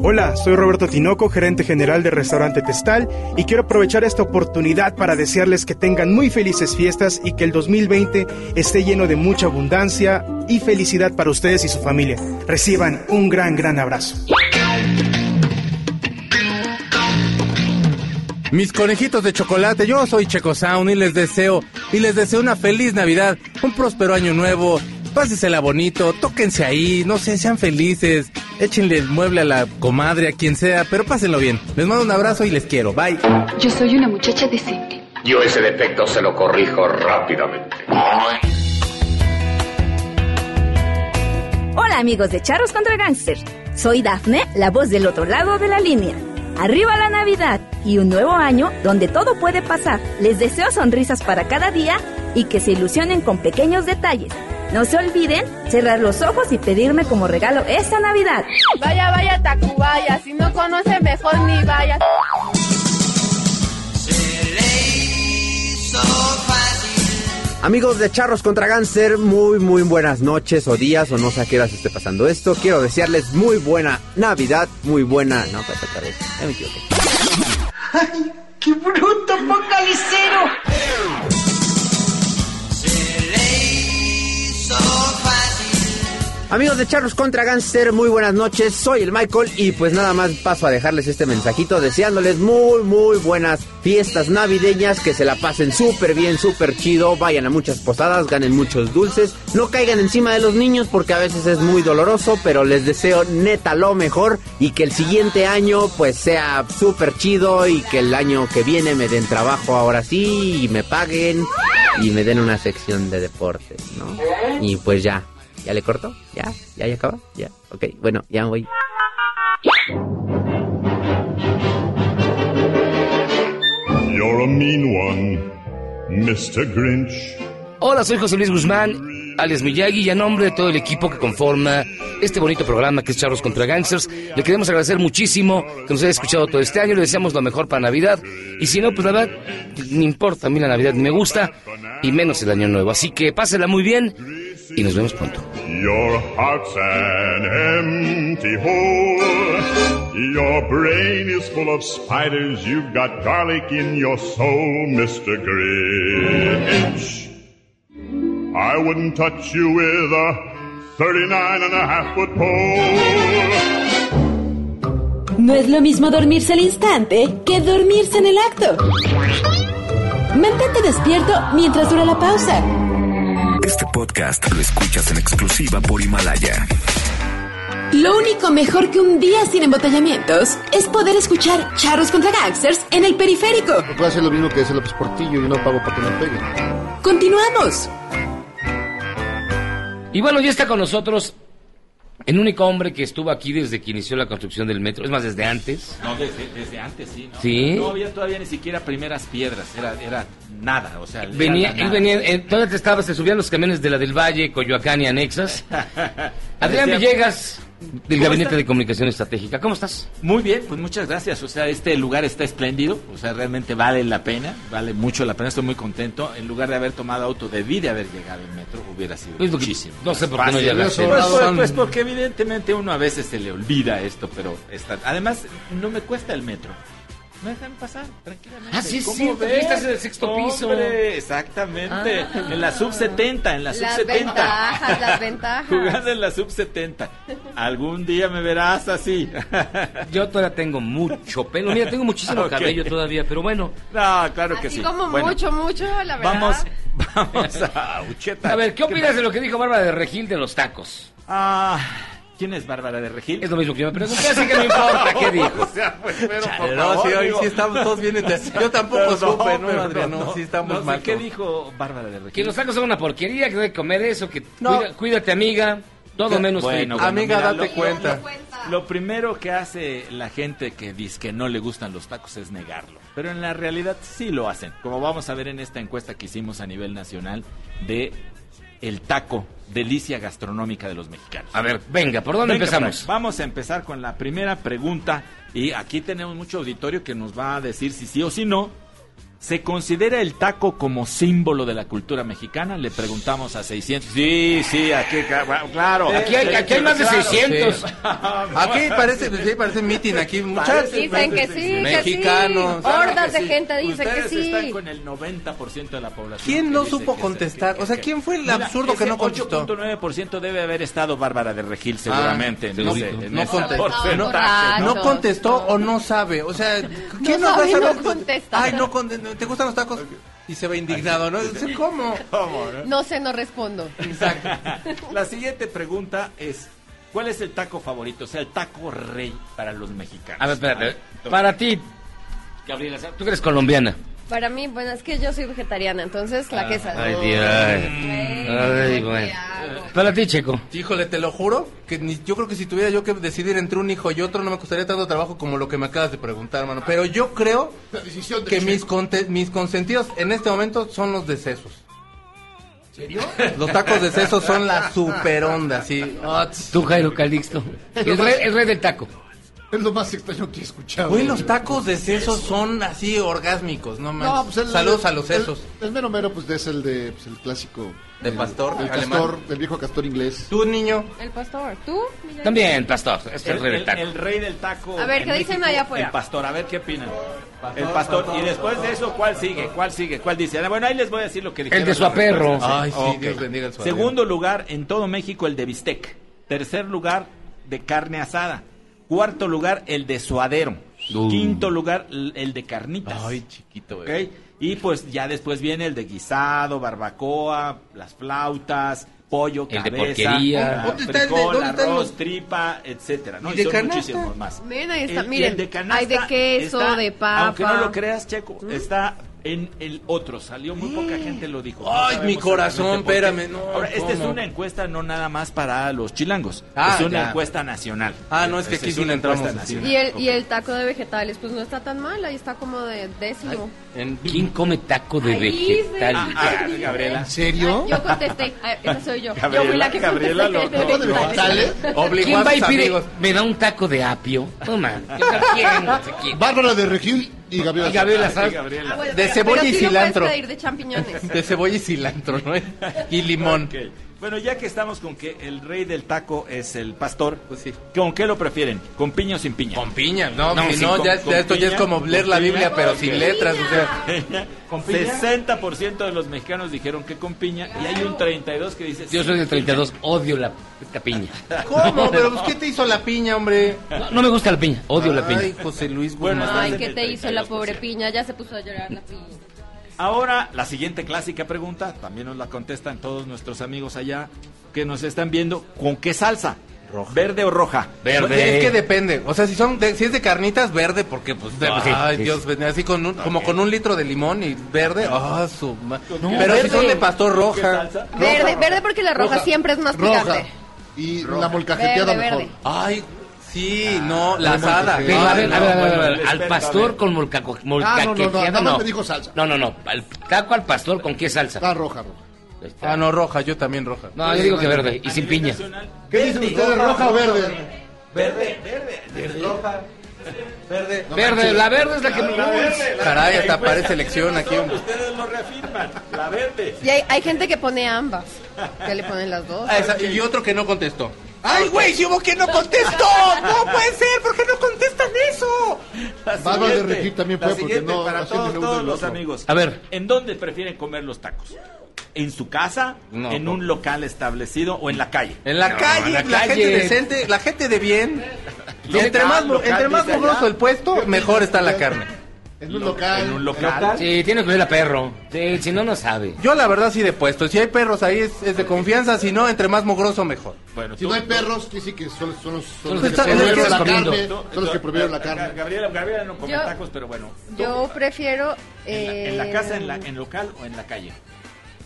Hola, soy Roberto Tinoco, gerente general de Restaurante Testal, y quiero aprovechar esta oportunidad para desearles que tengan muy felices fiestas y que el 2020 esté lleno de mucha abundancia y felicidad para ustedes y su familia. Reciban un gran, gran abrazo. Mis conejitos de chocolate, yo soy Checo Sound y les deseo, y les deseo una feliz Navidad, un próspero año nuevo, pásesela bonito, tóquense ahí, no sé, sean felices, échenle el mueble a la comadre, a quien sea, pero pásenlo bien. Les mando un abrazo y les quiero, bye. Yo soy una muchacha decente. Yo ese defecto se lo corrijo rápidamente. Hola amigos de Charros contra Gangster. Soy Dafne, la voz del otro lado de la línea. Arriba la Navidad y un nuevo año donde todo puede pasar. Les deseo sonrisas para cada día y que se ilusionen con pequeños detalles. No se olviden cerrar los ojos y pedirme como regalo esta Navidad. Vaya, vaya, Tacubaya. Si no conoce, mejor ni vaya. Amigos de Charros contra Gánster, muy muy buenas noches o días o no sé a qué hora se esté pasando esto. Quiero desearles muy buena Navidad, muy buena... No, pues otra vez. Ya me equivoqué. ¡Ay, qué bruto, focalicero! So Amigos de Charros contra Gánster, muy buenas noches. Soy el Michael y pues nada más paso a dejarles este mensajito deseándoles muy muy buenas fiestas navideñas, que se la pasen súper bien, súper chido, vayan a muchas posadas, ganen muchos dulces, no caigan encima de los niños porque a veces es muy doloroso, pero les deseo neta lo mejor y que el siguiente año pues sea súper chido y que el año que viene me den trabajo ahora sí y me paguen y me den una sección de deportes, ¿no? Y pues ya, ¿Ya le corto? ¿Ya? ¿Ya? ¿Ya acaba? ¿Ya? Ok, bueno, ya me voy. You're a mean one, Mr. Grinch. Hola, soy José Luis Guzmán, alias Miyagi, y a nombre de todo el equipo que conforma este bonito programa que es Charlos contra Gangsters, le queremos agradecer muchísimo que nos haya escuchado todo este año, le deseamos lo mejor para Navidad, y si no, pues la verdad, no importa, a mí la Navidad me gusta, y menos el Año Nuevo, así que pásenla muy bien, y nos vemos pronto. I wouldn't touch you with a 39 and a half foot pole. No es lo mismo dormirse al instante que dormirse en el acto. Mantente despierto mientras dura la pausa. Este podcast lo escuchas en exclusiva por Himalaya. Lo único mejor que un día sin embotellamientos es poder escuchar charros contra gangsters en el periférico. No puede hacer lo mismo que ese López Portillo y no pago para que me peguen. Continuamos. Y bueno, ya está con nosotros el único hombre que estuvo aquí desde que inició la construcción del metro, es más, desde antes. No, desde, desde antes sí. ¿no? Sí. No había todavía ni siquiera primeras piedras, era, era nada, o sea... Venía, él venía, eh, todavía te estabas, te subían los camiones de la del Valle, Coyoacán y anexas. Adrián Decía- Villegas, del ¿Cómo Gabinete está? de Comunicación Estratégica. ¿Cómo estás? Muy bien, pues muchas gracias. O sea, este lugar está espléndido, o sea, realmente vale la pena, vale mucho la pena, estoy muy contento. En lugar de haber tomado auto, debí de haber llegado en metro, hubiera sido Pues, muchísimo. no sé por qué no llegaste. Pues, pues, pues, porque evidentemente uno a veces se le olvida esto, pero está... Además, no me cuesta el metro. Me dejan pasar tranquilamente. Ah, sí, ¿Cómo cierto, ves? estás en el sexto piso. Hombre, exactamente. Ah. En la sub 70, en la sub Las 70. ventajas, las ventajas. Jugando en la sub 70. Algún día me verás así. Yo todavía tengo mucho pelo. Mira, tengo muchísimo cabello todavía, pero bueno. No, claro que Así sí. como Bueno, mucho, mucho, la verdad. Vamos, vamos a Ucheta. A ver, ¿qué opinas de lo que dijo Bárbara de Regil de los tacos? Ah, ¿quién es Bárbara de Regil? Es lo mismo que yo me pregunté, así que no importa qué dijo. O sea, pues, pero por Chale, no, sí, hoy digo. sí estamos todos bien ente- Yo tampoco Pero supe, ¿no, pero Adrián? No, sí estamos no sé, mal ¿Qué dijo Bárbara de Regil? Que los tacos son una porquería, que no que comer eso, que No. cuida- cuídate amiga, todo menos bueno, Amiga, mira, date lo- cuenta. Lo, lo primero que hace la gente que dice que no le gustan los tacos es negarlo. Pero en la realidad sí lo hacen. Como vamos a ver en esta encuesta que hicimos a nivel nacional de el taco, delicia gastronómica de los mexicanos. A ver, venga, ¿por dónde Venga, empezamos? Frank, vamos a empezar con la primera pregunta. Y aquí tenemos mucho auditorio que nos va a decir si sí o si no ¿Se considera el taco como símbolo de la cultura mexicana? Le preguntamos a 600. Sí, sí, aquí, claro. Aquí hay- aquí hay más de Claro, 600. sí. Aquí parece, sí, parece meeting aquí, muchachos. Dicen que sí, que Mexicanos. sí. claro Hordas que de sí. gente dicen que Ustedes sí. están con el 90% de la población. ¿Quién que no supo que contestar? que- O sea, que- ¿quién fue el Mira, absurdo que no contestó? 8.9% debe haber estado Bárbara de Regil seguramente. en no, en no contestó. No, no contestó o no sabe. O sea, ¿quién No nos va a sabe, saber? no contesta. Ay, no conte- ¿te gustan los tacos? Y se va indignado, ¿no? Dice, ¿Cómo? No sé, no respondo. La siguiente pregunta es: ¿Cuál es el taco favorito? O sea, el taco rey para los mexicanos. A ver, espérate. Para ti, Gabriela, tú que eres colombiana. Para mí, bueno, es que yo soy vegetariana, entonces la quesadilla. Ay, Dios. Ay, bueno. Para ti, Checo. Híjole, te lo juro, que ni- yo creo que si tuviera yo que decidir entre un hijo y otro no me costaría tanto trabajo como lo que me acabas de preguntar, hermano. Pero yo creo que mis, conte- mis consentidos en este momento son los de sesos. ¿Serio? Los tacos de sesos son la super onda, sí. Tú, Jairo Calixto. El rey, el rey del taco. Es lo más extraño que he escuchado. Güey, los tacos de sesos son así orgásmicos, no manches. No, pues el- Saludos el- a los el- sesos. El, mero mero, pues es el de pues, el clásico. ¿De el- pastor El alemán? castor, el viejo castor inglés. Tú, niño. El pastor, ¿tú? Miguel? También, pastor. Es el, El, rey del el- taco. el rey del taco. A ver, ¿qué dicen allá afuera? El pastor, a ver qué opinan. el pastor. Y después de eso, ¿cuál sigue? ¿Cuál sigue? ¿Cuál dice? Ah, Bueno, ahí les voy a decir lo que dijeron. El de suaperro. Ay, sí, Ok. Dios bendiga el suaperro. Segundo lugar, en todo México, el de bistec. Tercer lugar, de carne asada. Cuarto lugar, el de suadero. Uh. Quinto lugar, el de carnitas. Ay, chiquito, ¿ok? güey. Y pues ya después viene el de guisado, barbacoa, las flautas, pollo, El de cabeza, porquería. ¿Dónde está el de- dónde arroz, los- tripa, etcétera, ¿no? ¿Y Y, de son canasta? muchísimos más. Miren, ahí está, El- y miren. el de canasta hay de queso, está, de papa. Aunque no lo creas, Checo, está en el otro. Salió muy poca gente lo dijo. No Ay, mi corazón, espérame, no, Ahora, esta es una encuesta no nada más para los chilangos. Ah, es una ya. encuesta nacional. Ah, no, es que aquí sí una entramos nacional. Y el, y el taco de vegetales, pues no está tan mal, ahí está como de décimo. En- ¿Quién come taco de Ahí vegetal? se- Ah, Gabriela. ¿En serio? Yo contesté, ah, esa soy yo. yo Gabriela, fui la que Gabriela contesté. lo- de vegetales. Obligó ¿Quién a va y sus pide? amigos. ¿Me da un taco de apio? Yo quién. Bárbara de Regil y Gabriela. Y Gabriela. Gabriela. Ah, bueno, De pero- cebolla pero y sí cilantro. pedir de champiñones. De cebolla y cilantro, ¿no? Y limón. Ok. Bueno, ya que estamos con que el rey del taco es el pastor, Pues sí. ¿con qué lo prefieren? ¿Con piña o sin piña? Con piña, no, No, si no, con- ya, con ya esto ya es piña, como leer la piña. Biblia, pero Ok. sin letras, o sea. ¿Con piña? 60% de los mexicanos dijeron que con piña y hay un 32 que dice Yo soy del piña. 32, odio la, la piña. ¿Cómo? Pero pues, ¿qué te hizo la piña, hombre? No, no me gusta la piña, odio la piña. Ay, José Luis Bueno. Ay, ¿qué te hizo la 32%. pobre piña? Ya se puso a llorar la piña. Ahora, la siguiente clásica pregunta, también nos la contestan todos nuestros amigos allá que nos están viendo, ¿con qué salsa? ¿Verde o roja? Verde. Es que depende. O sea, si son de- si es de carnitas, verde, porque pues. Ah, ay, sí. Dios, así con un, como con un litro de limón y verde. Ah, su ma- No, Pero si verde. son de pastor ¿Con qué roja. Verde, verde porque la roja, siempre es más Roja. picante. Y la molcajeteada Verde, mejor. verde. Ay, sí, no, la asada. Pero, a ver, no, a ver, a ver, a ver, bueno, al pastor con molcaco, Ah, no, no, no, no. me dijo salsa. No, no, no, al taco al pastor con qué salsa. Ah, roja, roja. Está. Ah, no, roja, yo también roja. No, yo digo que verde y sin piña. ¿Qué dicen ustedes, roja o verde? Verde, verde, verde. Roja. Verde. Verde, la verde es la que me gusta. Caray, hasta parece elección aquí, hombre. Ustedes lo reafirman, la verde. Y hay, hay gente que pone ambas. Que le ponen las dos. Ah, esa- y otro que no contestó. ¡Ay, güey! ¡Si hubo que no contestó! ¡No puede ser! ¿Por qué no contestan eso? Bárbara de Regil también fue, porque no- para todos, todos los otro. amigos. A ver. ¿En dónde prefieren comer los tacos? ¿En su casa? No, ¿En no. un local establecido o en la calle? En la No, calle, en la la, calle. gente decente, la gente de bien. Entre más, local, entre más el puesto, mejor está la carne. En un local. ¿En un local? Sí, tiene que ver a perro. Sí, si no, no sabe. Yo la verdad sí de puesto. Si hay perros ahí es, es de confianza, si no, entre más mugroso mejor. Bueno, Si tú- no hay perros, quiere decir que son, son los, son los que está- prohibieron estás la comiendo. carne. tú- Son los que prohibieron la Ga- carne. Gabriela, Gabriela no come Yo- tacos, pero bueno. tú, Yo prefiero. en, la, Eh, en la casa, en, la, en local o en la calle?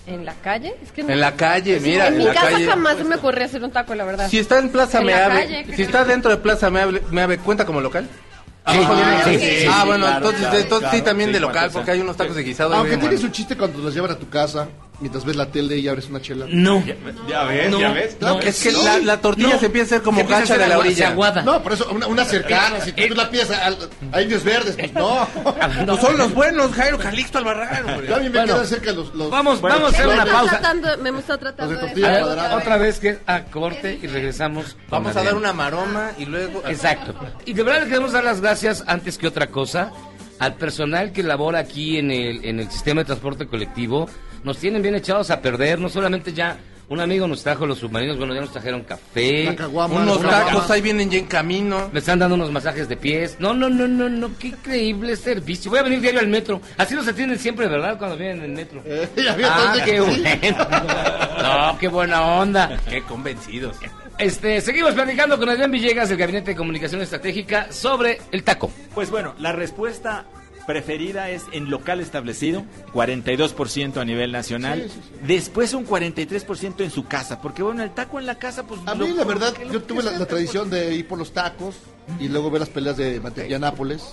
¿En la calle? Es que no- En la calle, mira, en en mi la casa calle. jamás se me ocurrió hacer un taco, la verdad. Si está en Plaza En Meave, calle, si está dentro de Plaza Meave, Meave, ¿cuenta como local? Sí, Ah, sí, sí, sí, sí. sí, Ah, sí, bueno, claro, entonces, claro, entonces sí también de local, porque hay unos tacos de guisado. Aunque bien tiene su chiste cuando los llevan a tu casa. Mientras ves la tele y abres una chela. No. Ya ves, No, ya ves. No, Es que la, la tortilla No. se empieza a hacer como gacha de la orilla. aguada. No, por eso, una, una cercana, si tú la pides a, a indios verdes, pues no. Pues son los buenos, Jairo Calixto Albarrán. hombre. Yo a mí me Bueno. quedan cerca los... los Vamos, bueno, vamos a hacer una pausa. Tratando, me estado tratando Los de tortilla cuadrada. otra vez que a corte y regresamos. Vamos a dar una maroma y luego... Exacto. Y de verdad le queremos dar las gracias antes que otra cosa al personal que labora aquí en el, en el sistema de transporte colectivo. Nos tienen bien echados a perder, no solamente ya un amigo nos trajo los submarinos, bueno, ya nos trajeron café, caguama, Unos tacos ahí vienen ya en camino. me están dando unos masajes de pies. No, no, no, no, no, qué increíble servicio. Voy a venir diario al metro. Así nos atienden siempre, ¿verdad? Cuando vienen en el metro. Eh, Ah, qué bueno. No, qué buena onda. Qué convencidos. Este, seguimos platicando con Adrián Villegas del Gabinete de Comunicación Estratégica sobre el taco. Pues bueno, la respuesta preferida es en local establecido, 42% a nivel nacional. Sí, sí, sí. Después un 43% en su casa, porque bueno, el taco en la casa, pues... A lo- mí, la verdad, yo tuve la, la pues, tradición de ir por los tacos y luego ver las peleas de Mantequilla Nápoles.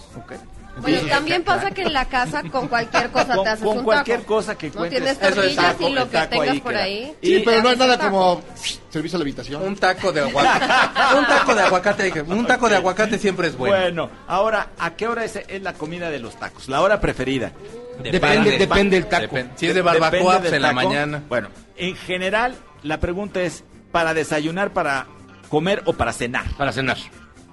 Bueno, también pasa que en la casa con cualquier cosa Con- te haces con un cualquier taco. cosa que No encuentres. tienes Eso es tortillas taco, y lo que tengas ahí por queda. ahí. Sí, pero no haces nada como servicio a la habitación. Un taco de aguacate. un taco de aguacate. Un taco de aguacate siempre es bueno. Bueno, ahora, ¿a qué hora es, es la comida de los tacos? La hora preferida. Depende, depende del taco. Depende. Si es de barbacoa, pues en la mañana. Bueno, en general, la pregunta es, ¿para desayunar, para comer o para cenar? Para cenar.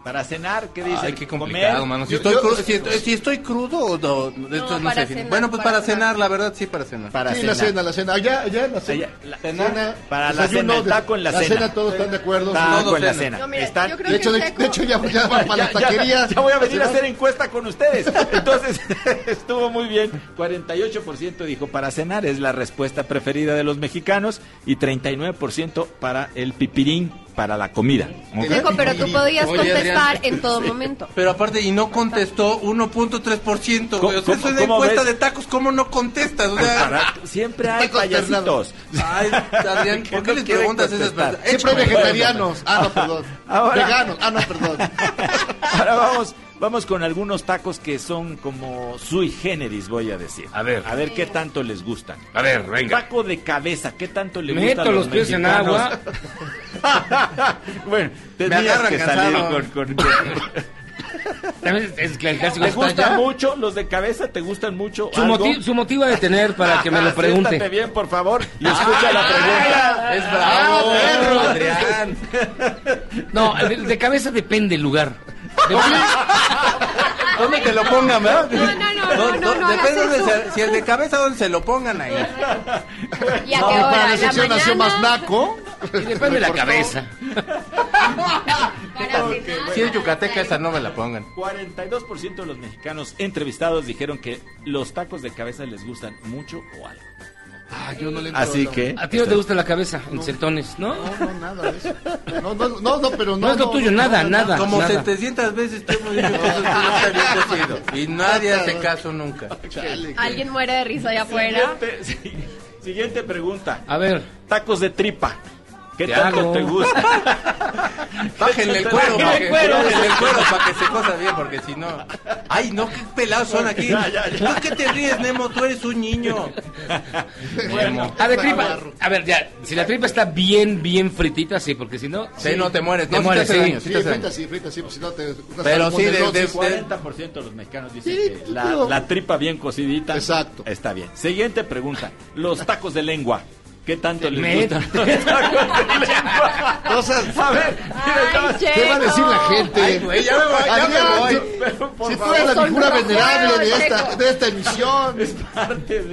Para cenar, ¿qué dice? Ay, qué complicado, mano. Si, Yo- estoy yo- cru- si, si estoy crudo o no, de esto no, sé. cenar, bueno, pues para para, cenar. cenar, la verdad, sí, para cenar. Para sí, cenar. la cena, la cena. Allá, allá, la cena. Allá, la- Cena, Para la desayuno, cena, el taco en la cena. todos están de acuerdo. Taco en la cena. No, mira, Están- yo creo De hecho, que de, de hecho ya, ya van para la Ya- ya- taquería. ya voy a venir a hacer encuesta con ustedes. Entonces, estuvo muy bien. 48% dijo para cenar, es la respuesta preferida de los mexicanos. Y 39% para el pipirín, para la comida. ¿Ok? Hijo, pero tú podías contestar en todo momento. Pero aparte, y no contestó 1.3%. güey. O sea, ¿Cómo- eso es de encuesta ves? de tacos, ¿cómo no contestas? O sea, para- siempre hay payasitos. ay, Adrián, ¿por qué no les preguntas esas contestar? cosas? Siempre hay vegetarianos. Ah, no, perdón. Ahora- Veganos. Ah, no, perdón. Ahora vamos, vamos con algunos tacos que son como sui generis, voy a decir. A ver. A ver qué tanto les gustan. A ver, venga. Taco de cabeza, ¿qué tanto le gusta a los pies en agua. bueno, agarran que salir con... con- es que el clásico ¿Te gustan mucho los de cabeza? ¿Te gustan mucho? Su, motivo, su motivo de tener para que me lo Siéntate pregunte. bien, por favor, y escucha la pregunta. Es bravo, Ah. Adrián. No, de, de cabeza depende el lugar. ¿Dónde te lo pongan, verdad? No, no, no, no, no, no Depende si el de cabeza, donde se lo pongan ahí. ¿Y a No, qué y hora? para la ¿En sección la nació más naco. y depende de la cabeza. Si es yucateca, esa no me la pongan. 42% de los mexicanos entrevistados dijeron que los tacos de cabeza les gustan mucho o algo. Ah, yo no le Así que... A ti no te gusta la cabeza en centones, ¿no? No, no, nada de eso. No, no, no, no, pero no. No es lo tuyo, nada, nada. Como nada. 700 veces te hemos dicho que eso no bien cocido. Y nadie hace caso nunca. Chale, que- Alguien muere de risa allá afuera. Siguiente, sí. Siguiente pregunta. A ver, Tacos de tripa. ¿Qué Te tanto hago. te gusta? Bájenle el cuero, Bájenle el cuero. bájenle el cuero para que se cosa bien, porque si no. Ay, no, qué pelados son aquí. Ya, ya, ya. ¿Tú qué te ríes, Nemo? Tú eres un niño. Nemo. a ver, tripa. A ver, ya, si la tripa está bien, bien fritita, sí, porque si no. Sí, no te mueres. Te No, sí mueres, sí. daño, sí Sí, te hace frita, sí, frita, sí, pues si no te. Pero sí, de- de- salmonelosis. 40% de los mexicanos dicen Sí, que la, pero- la tripa bien cocidita. Exacto. Está bien. Siguiente pregunta. Los tacos de lengua. ¿Qué tanto les Me- de lengua? Cosas- A ver, Ay, ¿Qué va a decir la gente? Ay, güey, ya me voy, ya me voy. tú- Pero, por Si tú favor, eres la figura venerable de esta, de esta emisión. es parte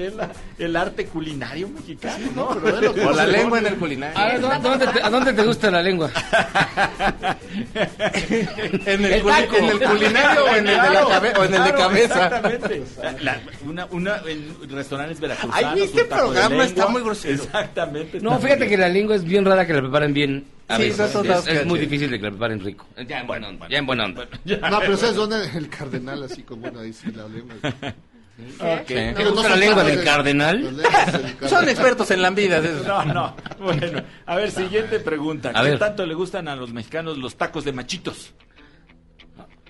del arte culinario mexicano, ¿no? Pero de lo que Por la lengua en el A culinario. ver, ¿dó- ¿dónde te- ¿a dónde te gusta la lengua? ¿En el, El taco. en el culinario o en el de, la Claro, cabe- o en el de cabeza? Exactamente. La- una, una, en restaurantes veracruzanos. Este taco de programa está muy grosero. Exactamente. No, fíjate que la lengua es bien rara que la preparen bien. A Sí, veces. eso es, es muy difícil de que la preparen rico. Ya en buena onda. Ya en buena onda. No, pero ¿sabes dónde? El cardenal, así como bueno, sí la lengua. Ok. ¿Te Pero no gusta la son lengua del de- cardenal? Son expertos en la vida. de esos. No, no. Bueno, a ver, siguiente pregunta. A ¿Qué ver. tanto le gustan a los mexicanos los tacos de machitos?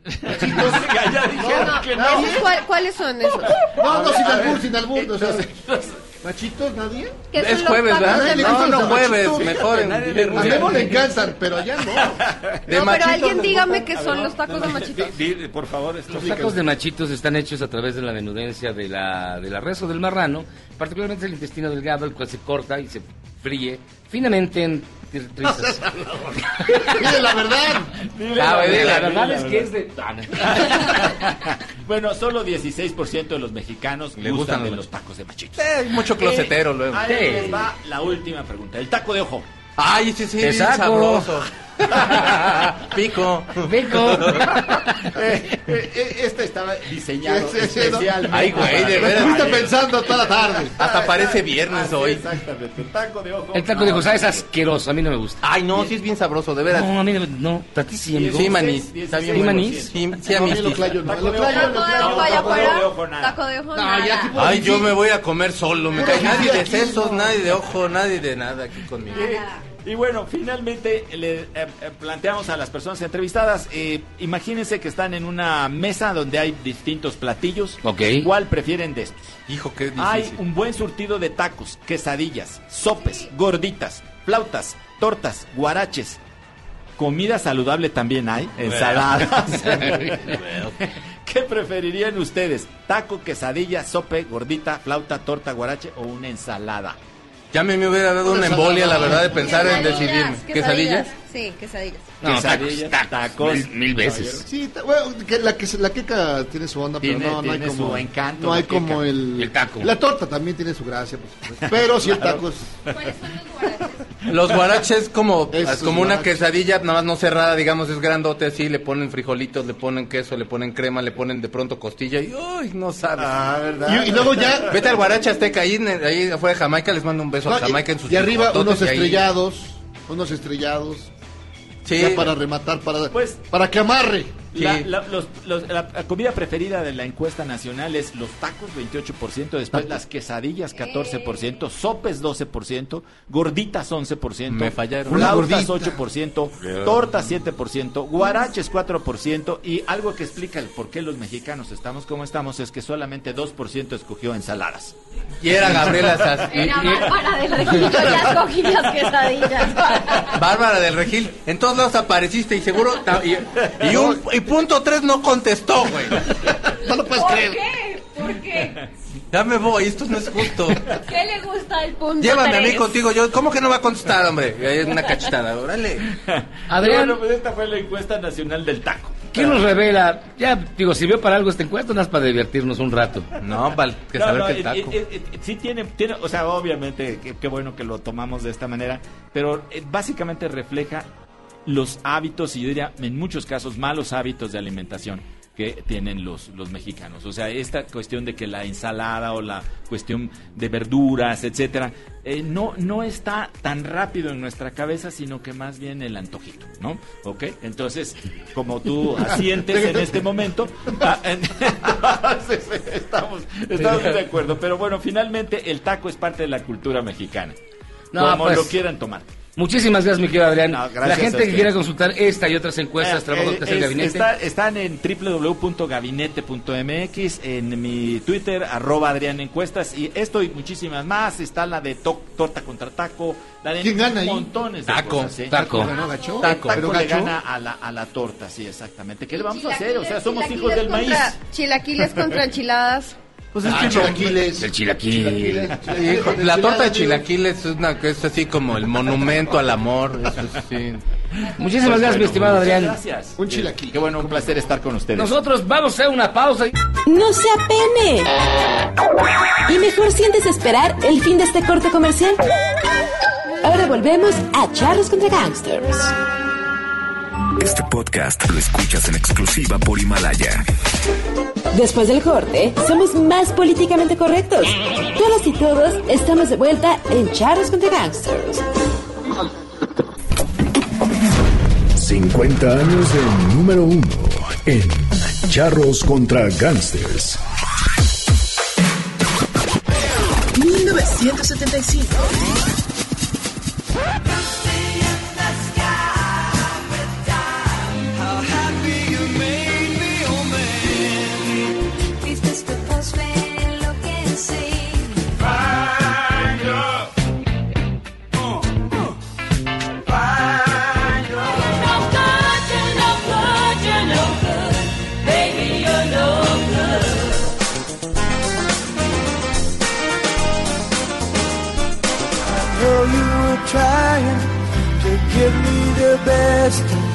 Machitos, ya, ya dijeron No, que no, no. ¿esos cuál- ¿Cuáles son esos? No, no, sin albur, sin albur. o sea, ¿Machitos nadie? ¿Qué Es jueves, ¿verdad? No, no, jueves, machitos. mejor en. A Memo le encantan, pero allá no. De No, pero machitos alguien dígame qué son los tacos de machitos. por favor, Los tacos de machitos están hechos a través de la menudencia de la, de la res o del marrano, particularmente el intestino delgado, el cual se corta y se fríe finamente en trizas. Dile la verdad. Dile, la verdad la es verdad. que es de... Bueno, solo 16% de los mexicanos Le gustan de los tacos de machitos. Eh, mucho closetero luego. Ahí les va la última pregunta. El taco de ojo. Ay, sí, sí, sabroso. Pico. Pico. Eh, eh, eh, este estaba diseñado Sí, sí, sí, ¿no? especialmente. Ay, güey, de veras. Estuviste pensando toda la tarde. Hasta parece viernes Así, hoy. Exactamente. Taco de ojo. El taco de ojo, es asqueroso, a mí no me gusta. Ay, no, sí es bien sabroso, de veras. No, a mí no, no, tatísimo, amigo. Sí, manís. 16, Está bien ¿Sí, manís? Sí, sí, No, a mí lo clayo, no. Taco Lo de clayo, ojo. lo Taco de clayo. taco de ojo, nada. Taco de ojo, No, ya nada. aquí por Ay, yo me voy a comer solo, me Puro cae nadie de sesos, no. nadie de ojo, nadie de nada aquí conmigo. Y bueno, finalmente le eh, eh, planteamos a las personas entrevistadas, eh, imagínense que están en una mesa donde hay distintos platillos. Ok. ¿Cuál prefieren de estos? Hijo, qué difícil. Hay un buen surtido de tacos, quesadillas, sopes, gorditas, flautas, tortas, guaraches. Comida saludable también hay, ensaladas. ¿Qué preferirían ustedes? ¿Taco, quesadilla, sope, gordita, flauta, torta, guarache o una ensalada? Ya me, me hubiera dado una embolia, la verdad, de pensar en decidirme. ¿Quesadillas? Sí, quesadillas. No, tacos, tacos. Mil, mil veces. Sí, bueno, que la, que, la queca tiene su onda, pero Tiene- no, no hay tiene como... su encanto, No hay como el... El taco. La torta también tiene su gracia, por supuesto. Pero si el taco es... Los guaraches como, Esos como una guaraches. quesadilla, nada más no cerrada, digamos, es grandote así, le ponen frijolitos, le ponen queso, le ponen crema, le ponen de pronto costilla y ¡ay, no sabes! Ah, ¿verdad? Y, y luego ya... Vete al guarache azteca, ahí, ahí afuera de Jamaica, les mando un beso no, a Jamaica en sus y arriba unos y ahí- estrellados, unos estrellados. Sí. Ya para rematar, para, Pues- para que amarre. La, Sí. la- los- los- la- la comida preferida de la encuesta nacional es los tacos 28%, después las quesadillas 14%, sopes 12%, gorditas 11%, Me fallaron. flautas Una gordita. 8%, tortas 7%, guaraches 4% y algo que explica el por qué los mexicanos estamos como estamos es que solamente 2% escogió ensaladas. Y era Gabriela Sas- y- Era Bárbara del Regil, yo ya escogí las quesadillas. Bárbara del Regil, en todos lados apareciste y seguro ta- y, y un y punto tres no contestó, güey. No lo puedes ¿Por creer. qué? ¿Por qué? Ya me voy, esto no es justo. ¿Qué le gusta el punto Llévame a mí contigo, yo, ¿cómo que no va a contestar, hombre? Es una cachetada, órale. Adrián, Bueno, pues esta fue la encuesta nacional del taco. ¿qué nos revela? Ya, digo, sirvió para algo esta encuesta, no es para divertirnos un rato. No, para que No, saber no, que el eh, taco. eh, eh, sí tiene, tiene, o sea, obviamente, qué qué bueno que lo tomamos de esta manera, pero eh, básicamente refleja los hábitos y yo diría, en muchos casos, malos hábitos de alimentación que tienen los, los mexicanos. O sea, esta cuestión de que la ensalada o la cuestión de verduras, etcétera, eh, no, no está tan rápido en nuestra cabeza, sino que más bien el antojito, ¿no? ¿Ok? Entonces, como tú asientes en este momento, ah, entonces, estamos, estamos de acuerdo. Pero bueno, finalmente el taco es parte de la cultura mexicana. No, como pues, lo quieran tomar. Muchísimas gracias, mi querido Adrián. No, la gracias a gente que quiera consultar esta y otras encuestas, Eh, trabajos que hace el gabinete. está- están en www.gabinete.mx, en mi Twitter, arroba Adrián Encuestas, y esto y muchísimas más. Está la de to- torta contra taco, la de ¿Quién gana ahí? montones de Taco, cosas, ¿eh? taco. Taco. taco ¿Pero le gana a la, a la torta, sí, exactamente. ¿Qué le vamos a hacer? O sea, somos hijos del maíz. contra- Chilaquiles contra enchiladas. Pues es Ah, que chilaquiles. El chilaquil. Hijo, la torta de chilaquiles es una que es así como el monumento al amor. Eso sí. Muchísimas gracias, mi estimado Adrián. Gracias. Un chilaquil. Qué bueno, un placer estar con ustedes. Nosotros vamos a hacer una pausa. y- No se apene. Y mejor sientes esperar el fin de este corte comercial. Ahora volvemos a Charlos contra Gangsters. Este podcast lo escuchas en exclusiva por Himalaya. Después del corte, somos más políticamente correctos. Todas y todos estamos de vuelta en Charlos contra Gangsters. 50 años de número uno en Charros contra Gangsters. 1975.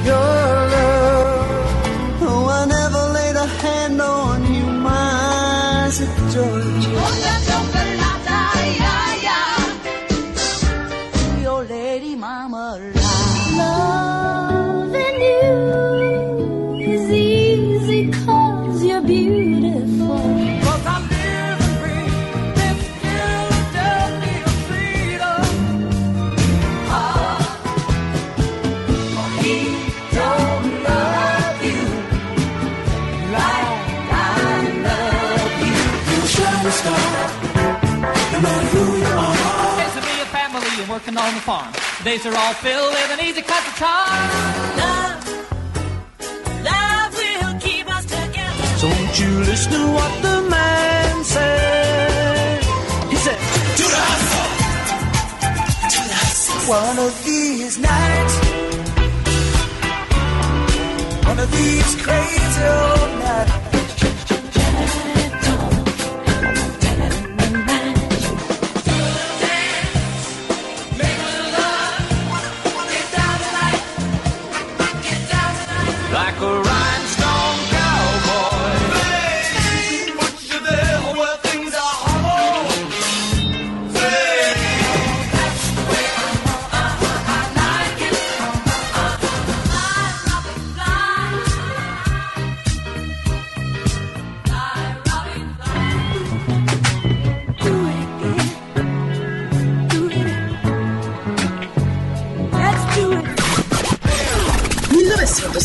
You. Days are all filled with an easy cut the talk. Love, love will keep us together. So won't you listen to what the man said? He said, Do the hustle. Do the hustle. One of these nights. One of these crazy old nights.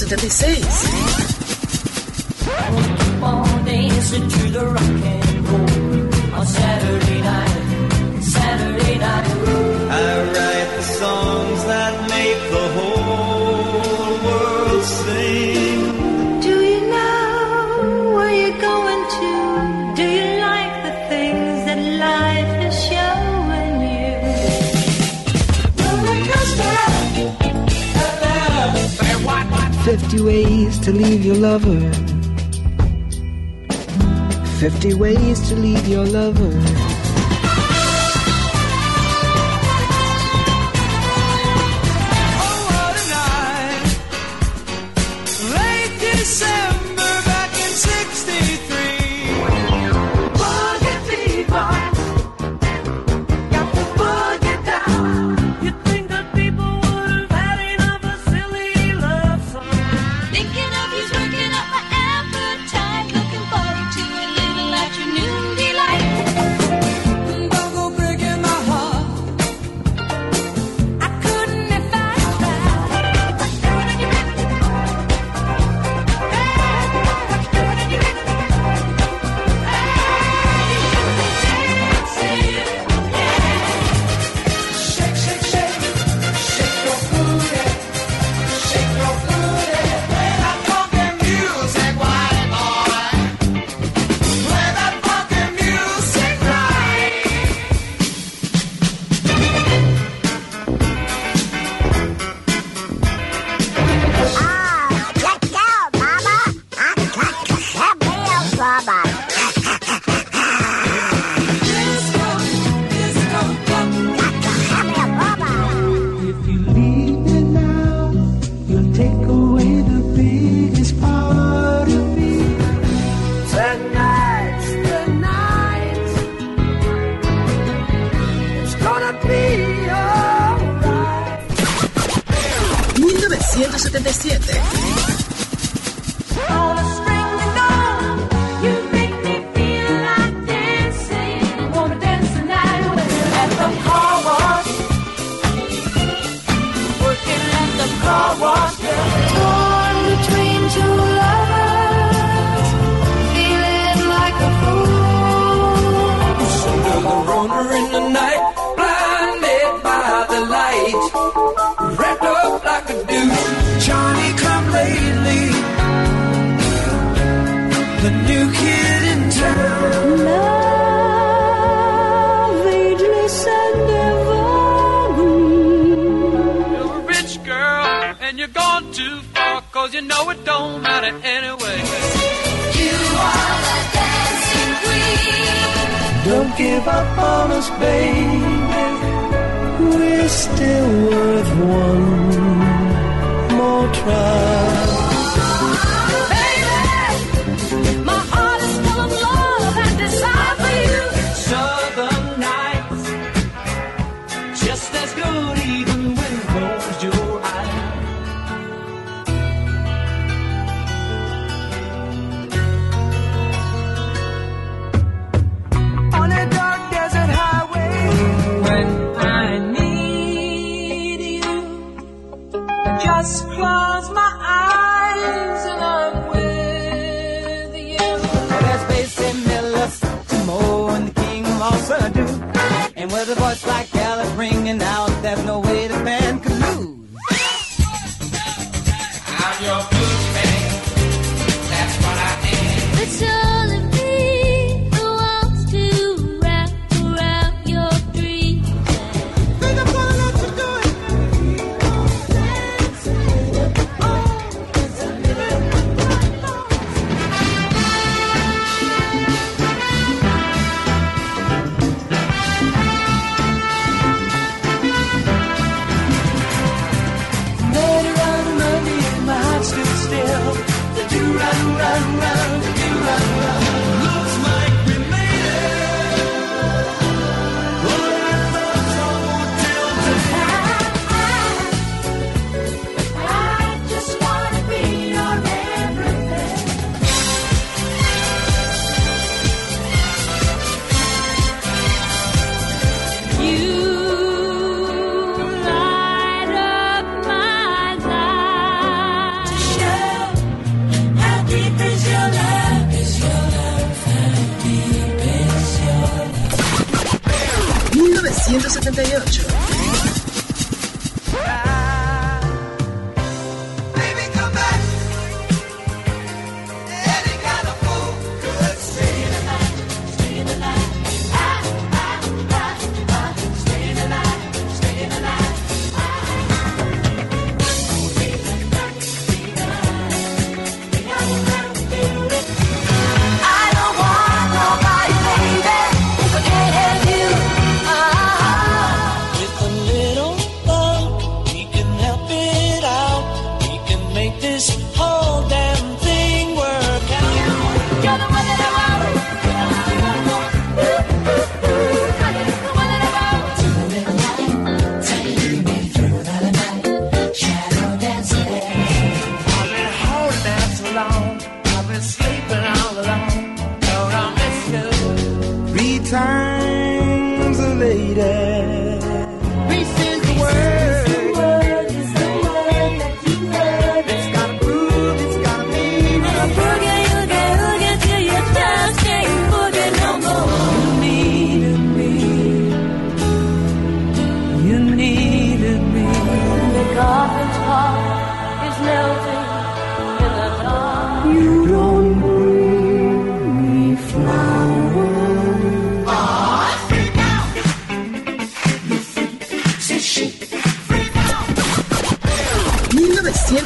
1976. 50 ways to leave your lover. 50 ways to leave your lover. on us, baby. We're still worth one more try.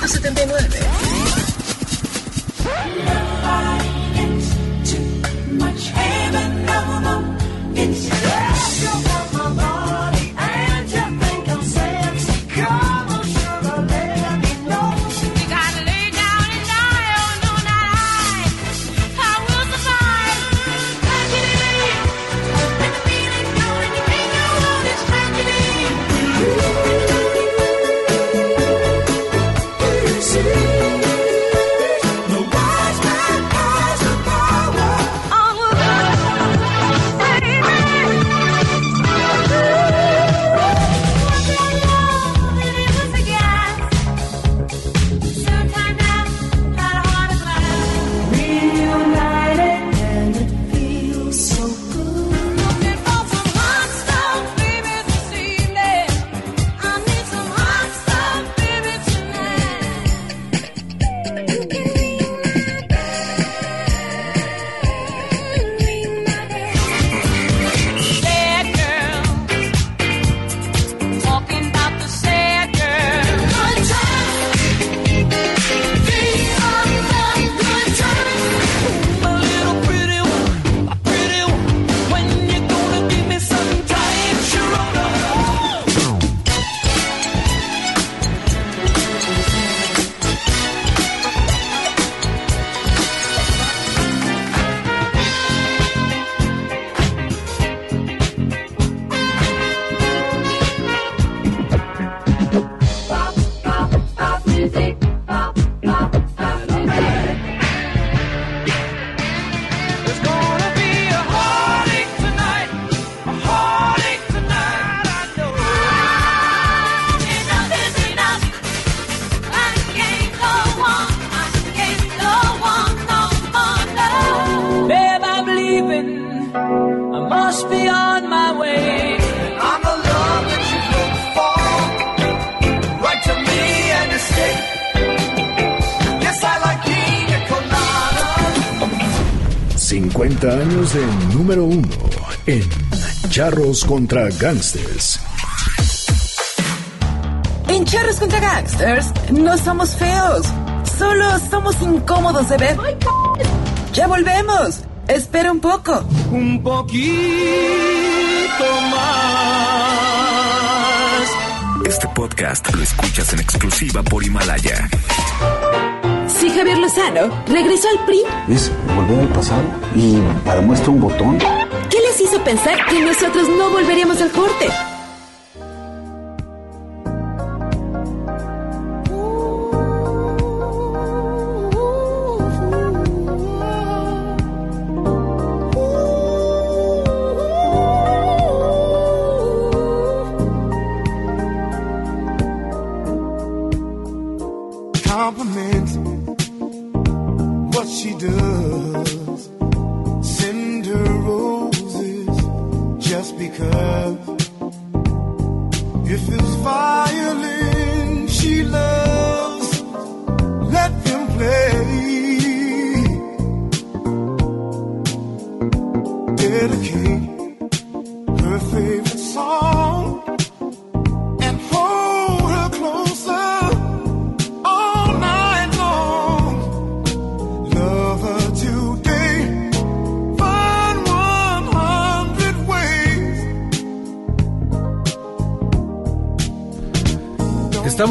79. Charros contra Gangsters. En Charros contra Gangsters no somos feos, solo somos incómodos de ver. Ya volvemos. Espera un poco. Un poquito más. Este podcast lo escuchas en exclusiva por Himalaya. Si Javier Lozano regresó al PRI, Es volver al pasado y para muestra un botón. ¿Qué les hizo pensar que nosotros no volveríamos al corte?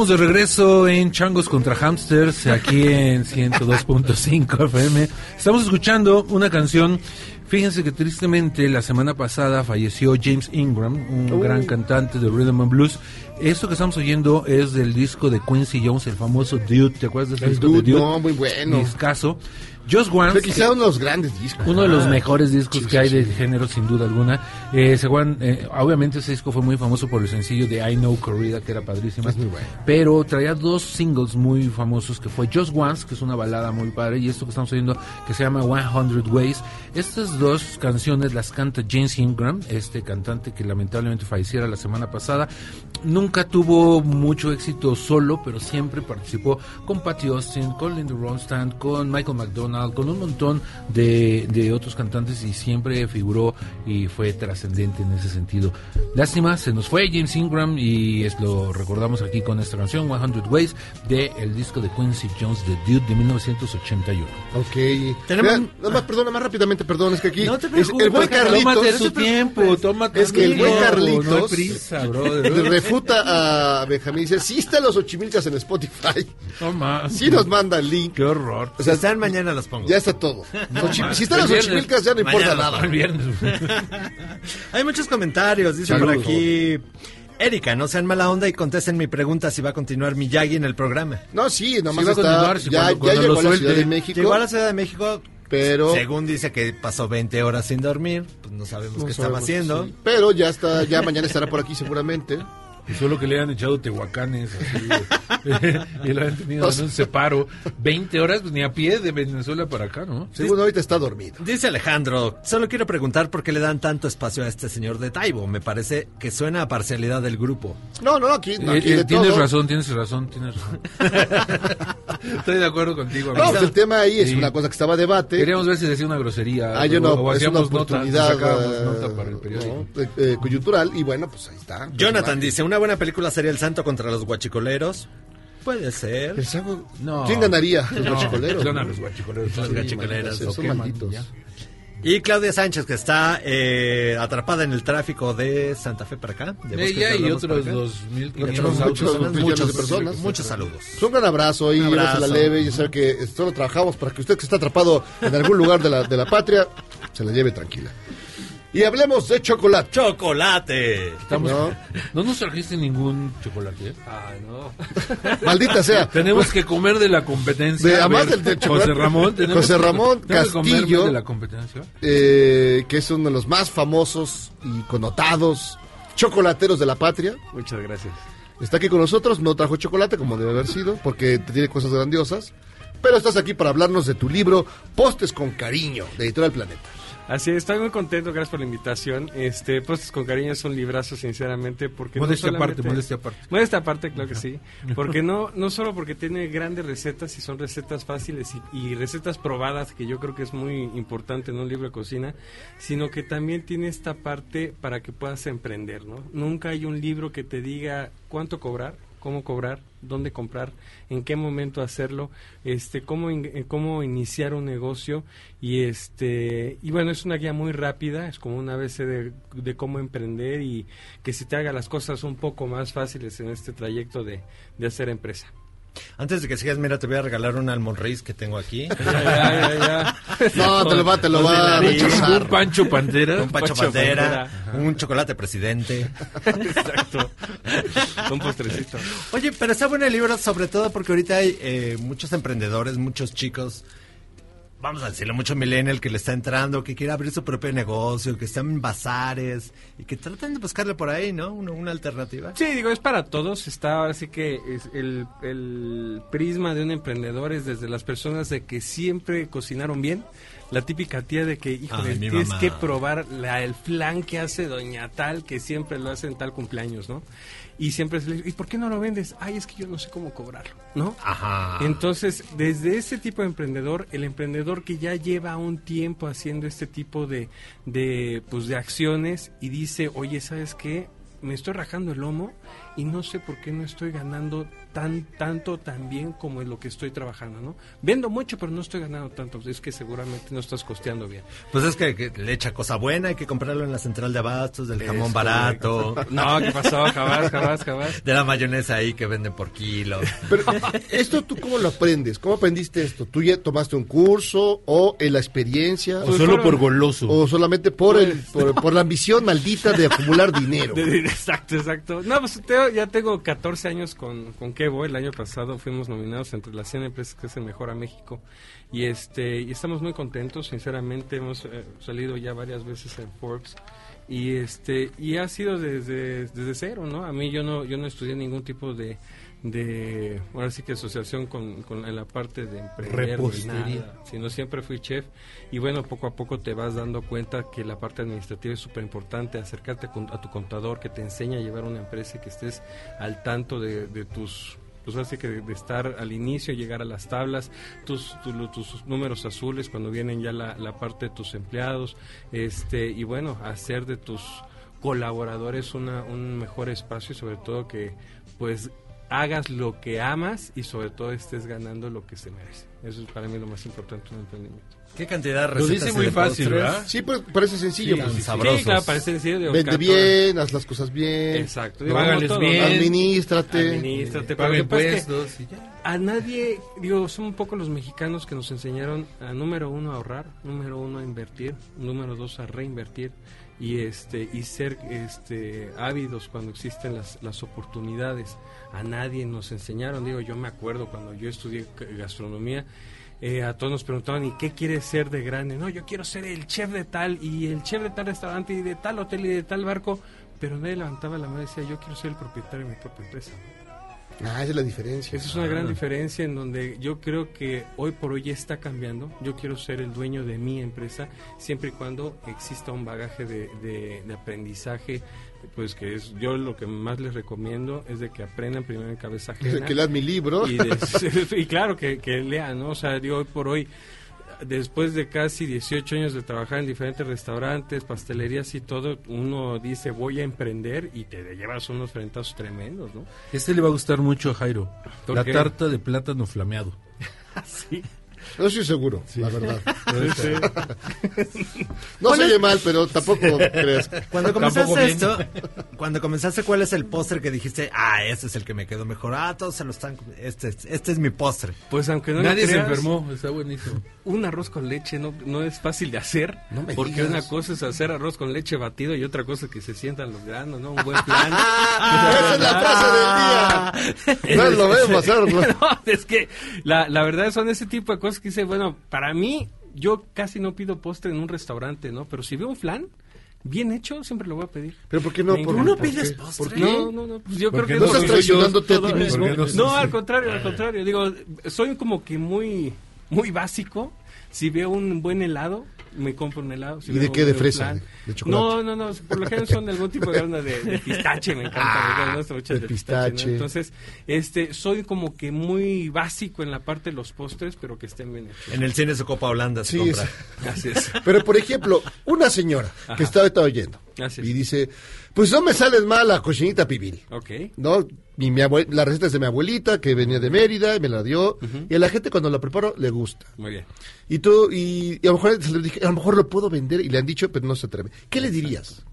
Estamos de regreso en Changos contra Hamsters, aquí en 102.5 FM. Estamos escuchando una canción. Fíjense que tristemente la semana pasada falleció James Ingram, un gran cantante de Rhythm and Blues. Esto que estamos oyendo es del disco de Quincy Jones, el famoso Dude. ¿Te acuerdas de ese El disco Dude, de Dude? no, muy bueno. Discazo. Just Once. Fue quizá uno de los grandes discos. Uno de los Ah. mejores discos Sí, que sí, hay sí. de género, sin duda alguna. Eh, eh, obviamente ese disco fue muy famoso por el sencillo de I Know Corrida, que era padrísima. Es muy bueno. Pero traía dos singles muy famosos, que fue Just Once, que es una balada muy padre, y esto que estamos oyendo, que se llama 100 Ways. Estas dos canciones las canta James Ingram, este cantante que lamentablemente falleciera la semana pasada. Nunca tuvo mucho éxito solo, pero siempre participó con Patty Austin, con Linda Ronstadt, con Michael McDonald, con un montón de, de otros cantantes y siempre figuró y fue trascendente en ese sentido. Lástima, se nos fue James Ingram y es, lo recordamos aquí con esta canción, 100 Ways, de el disco de Quincy Jones, The Dude, de 1981. Ok. Tenemos- Mira, nada más, perdona, más rápidamente, perdón, es que aquí. No te es- el buen Carlitos. tómate tu tiempo, tómate Es que el buen Carlitos. no hay prisa, refuta a Benjamín. Dice: Sí, están los Ochimilcas en Spotify. No más. Sí, nos manda el link. Qué horror. O sea, están mañana los pongo. Ya está todo. No si están los El viernes. Ochimilcas, ya no importa Mañana, nada. el viernes. Hay muchos comentarios, dice Saludos. por aquí. Erika, no sean mala onda y contesten mi pregunta si va a continuar Miyagi en el programa. No, sí, nomás Sí va a continuar, si ya cuando- ya cuando llegó lo a la suelte. Ciudad de México. Llegó a la Ciudad de México, Pero. según dice que pasó 20 horas sin dormir, pues no sabemos No qué estaba sabemos, haciendo. sí. Pero ya está, ya mañana estará por aquí seguramente. Y solo que le han echado tehuacanes así, y lo han tenido en un separo 20 horas pues, ni a pie de Venezuela para acá, ¿no? Según ahorita está dormido. Dice Alejandro, solo quiero preguntar por qué le dan tanto espacio a este señor de Taibo. Me parece que suena a parcialidad del grupo. No, no, aquí, Eh, aquí eh, de tienes todo. razón, tienes razón, tienes razón. Estoy de acuerdo contigo. No, amigo. pues el tema ahí es Sí. una cosa que estaba a debate. Queríamos ver si decía una grosería. Hay una, o, o es una nota, oportunidad sacábamos eh, nota para el periódico. ¿no? Eh, eh, coyuntural y bueno, pues ahí está. Jonathan dice, una buena película sería El Santo contra los guachicoleros. Puede ser. El Santo- No. ¿Quién ganaría? Los No, guachicoleros. los guachicoleros. Los Sí, guachicoleros. Son malditos. ya. Y Claudia Sánchez, que está eh, atrapada en el tráfico de Santa Fe para acá. de Bosques Ella y otros acá. 2.500 Otros autos. muchos, millones muchos, de personas. muchos saludos. Un gran abrazo y Un abrazo. leve y saber que solo trabajamos para que usted que está atrapado en algún lugar de la, de la patria se la lleve tranquila. Y hablemos de chocolate. ¡Chocolate! Estamos- ¿No? ¿No? nos trajiste ningún chocolate? ¿eh? Ah, no. Maldita sea. Tenemos que comer de la competencia. De- A además ver, del de chocolate. José Ramón. tenemos José que- Ramón que comer Castillo. de la competencia. eh, que es uno de los más famosos y connotados chocolateros de la patria. Muchas gracias. Está aquí con nosotros, no trajo chocolate como debe haber sido, porque tiene cosas grandiosas. Pero estás aquí para hablarnos de tu libro Postes con Cariño, de Editorial Planeta. Así es, estoy muy contento, gracias por la invitación. Este, Postres con cariño es un librazo, sinceramente, porque Modestia no aparte, modestia aparte. Modestia aparte, claro que sí. Porque no, no solo porque tiene grandes recetas y son recetas fáciles y, y recetas probadas, que yo creo que es muy importante en un libro de cocina, sino que también tiene esta parte para que puedas emprender, ¿no? Nunca hay un libro que te diga cuánto cobrar, cómo cobrar, dónde comprar, en qué momento hacerlo, este, cómo, in- eh, cómo iniciar un negocio y este, y bueno, es una guía muy rápida, es como una ABC de, de cómo emprender y que se te haga las cosas un poco más fáciles en este trayecto de, de hacer empresa. Antes de que sigas, mira, te voy a regalar un almonreis que tengo aquí. Ya, ya, ya. No, te lo va- te lo va a rechazar. Un Pancho Pantera. Un Pancho Pancho Pantera. Pantera. Un chocolate presidente. Exacto. Un postrecito. Oye, pero está bueno el libro, sobre todo porque ahorita hay eh, muchos emprendedores, muchos chicos, vamos a decirlo, mucho millennial que le está entrando, que quiere abrir su propio negocio, que están en bazares y que tratan de buscarle por ahí, ¿no? Una, una alternativa. Sí, digo, es para todos. Está ahora sí que es el, el prisma de un emprendedor es desde las personas de que siempre cocinaron bien. La típica tía de que, híjole, Ay, tienes mamá. que probar la, el flan que hace doña tal, que siempre lo hace en tal cumpleaños, ¿no? Y siempre se le dice, ¿y por qué no lo vendes? Ay, es que yo no sé cómo cobrarlo, ¿no? Ajá. Entonces, desde ese tipo de emprendedor, el emprendedor que ya lleva un tiempo haciendo este tipo de, de, pues, de acciones y dice, oye, ¿sabes qué? Me estoy rajando el lomo y no sé por qué no estoy ganando tan tanto tan bien como en lo que estoy trabajando, ¿no? Vendo mucho, pero no estoy ganando tanto. Es que seguramente no estás costeando bien. Pues es que, que le echa cosa buena, hay que comprarlo en la central de abastos, del jamón barato. correcto. No, ¿qué pasó? Jamás, jamás, jamás. De la mayonesa ahí que venden por kilo. Pero, ¿esto tú cómo lo aprendes? ¿Cómo aprendiste esto? ¿Tú ya tomaste un curso o en la experiencia? O solo por goloso. ¿O solamente por, el, por, por la ambición maldita de acumular dinero? De- de- exacto, exacto. No, pues te- ya tengo 14 años con, con Kevo. El año pasado fuimos nominados entre las 100 empresas que hacen mejor a México. Y este y estamos muy contentos, sinceramente. Hemos eh, salido ya varias veces en Forbes. Y este y ha sido desde, desde cero, ¿no? A mí yo no yo no estudié ningún tipo de de ahora sí que asociación con, con en la parte de emprender nada, sino siempre fui chef y bueno poco a poco te vas dando cuenta que la parte administrativa es súper importante acercarte a tu contador que te enseña a llevar una empresa y que estés al tanto de, de tus pues así que de, estar al inicio llegar a las tablas tus tu- tus números azules cuando vienen ya la, la parte de tus empleados este y bueno hacer de tus colaboradores una, un mejor espacio y sobre todo que pues hagas lo que amas y sobre todo estés ganando lo que se merece. Eso es para mí lo más importante en un emprendimiento. ¿Qué cantidad de Lo dice muy fácil, postres? ¿verdad? Sí, pues parece sencillo. Sí, pues. Sí, sabrosos. Sí, claro, parece sencillo. Vende bien, haz las cosas bien. Exacto. digo, Págales todo, bien. ¿no? Administrate. Administrate. Paga es que impuestos a nadie, digo, son un poco los mexicanos que nos enseñaron a número uno a ahorrar, número uno a invertir, número dos a reinvertir y este y ser este ávidos cuando existen las, las oportunidades. A nadie nos enseñaron, digo, yo me acuerdo cuando yo estudié gastronomía, eh, a todos nos preguntaban, ¿y qué quieres ser de grande? No, yo quiero ser el chef de tal y el chef de tal restaurante y de tal hotel y de tal barco, pero nadie levantaba la mano y decía, yo quiero ser el propietario de mi propia empresa. Ah, esa es la diferencia. Esa es una gran diferencia en donde yo creo que hoy por hoy ya está cambiando. Yo quiero ser el dueño de mi empresa siempre y cuando exista un bagaje de, de- de aprendizaje. Pues que es yo lo que más les recomiendo es de que aprendan primero en cabeza ajena. Que leas mi libro. Y, de- y claro, que, que lean, ¿no? O sea, digo, hoy por hoy, después de casi 18 años de trabajar en diferentes restaurantes, pastelerías y todo, uno dice, voy a emprender y te llevas unos frentazos tremendos, ¿no? Este le va a gustar mucho a Jairo. ¿Por La qué? tarta de plátano flameado. sí. No estoy seguro, la verdad. Sí, No se oye mal, pero tampoco creas. Cuando comenzaste esto, cuando comenzaste, ¿cuál es el postre que dijiste? Ah, ese es el que me quedó mejor. Ah, todos se lo están. Este, es- este es mi postre. Pues aunque no Nadie lo se creas, enfermó, está buenísimo. Un arroz con leche no, no es fácil de hacer, me porque digas. una cosa es hacer arroz con leche batido y otra cosa es que se sientan los granos, ¿no? Un buen plan. Esa es la frase del día. No lo vemos hacerlo. No, es que la, la verdad son ese tipo de cosas que dice, bueno, para mí, yo casi no pido postre en un restaurante, ¿no? Pero si veo un flan bien hecho, siempre lo voy a pedir. ¿Pero por qué no? ¿Por- por qué? pides ¿Por postre? qué? No, no, no. pues yo creo Porque que no estás traicionándote a todo- ti mismo. todo- ¿Por qué no No, al contrario, al contrario. Digo, soy como que muy, muy básico. Si veo un buen helado, me compro un helado. Si ¿Y de qué? ¿De fresa? plan. ¿De- de chocolate? No, no, no, por lo general son de algún tipo de grano de, de pistache, me encanta. Ah, me de el pistache, ¿no? Entonces, este, soy como que muy básico en la parte de los postres, pero que estén bien hechos. En el cine su copa holanda se Sí, compra. es- Así es. Pero, por ejemplo, una señora Ajá. que ahorita oyendo Así es. y dice, pues no me sale mal la cochinita pibil. Ok. ¿No? Y mi abue- la receta es de mi abuelita que venía de Mérida y me la dio. Y a la gente cuando la preparo le gusta. Muy bien. Y tú, y, y a lo mejor le dije, a lo mejor lo puedo vender y le han dicho, pero no se atreve. ¿Qué le dirías?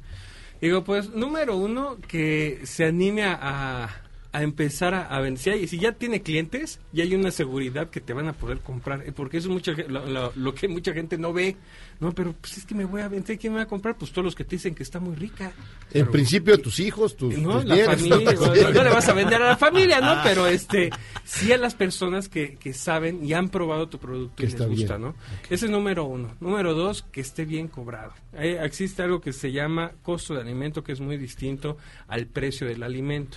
Digo, pues, número uno, que se anime a, a- empezar a, a vender. Si, hay- si ya tiene clientes, ya hay una seguridad que te van a poder comprar. eh, Porque eso es mucha, lo, lo- lo que mucha gente no ve. No, pero pues es que me voy a vender. ¿Quién me va a comprar? Pues todos los que te dicen que está muy rica. En principio, tus hijos, tus, No, tus la familia, no, le vas a vender a la familia, ¿no? Ah. Pero este, sí a las personas que, que saben y han probado tu producto Que y les gusta, bien. ¿no? Ese es número uno. Número dos, que esté bien cobrado. Hay- existe algo que se llama costo de alimento, que es muy distinto al precio del alimento.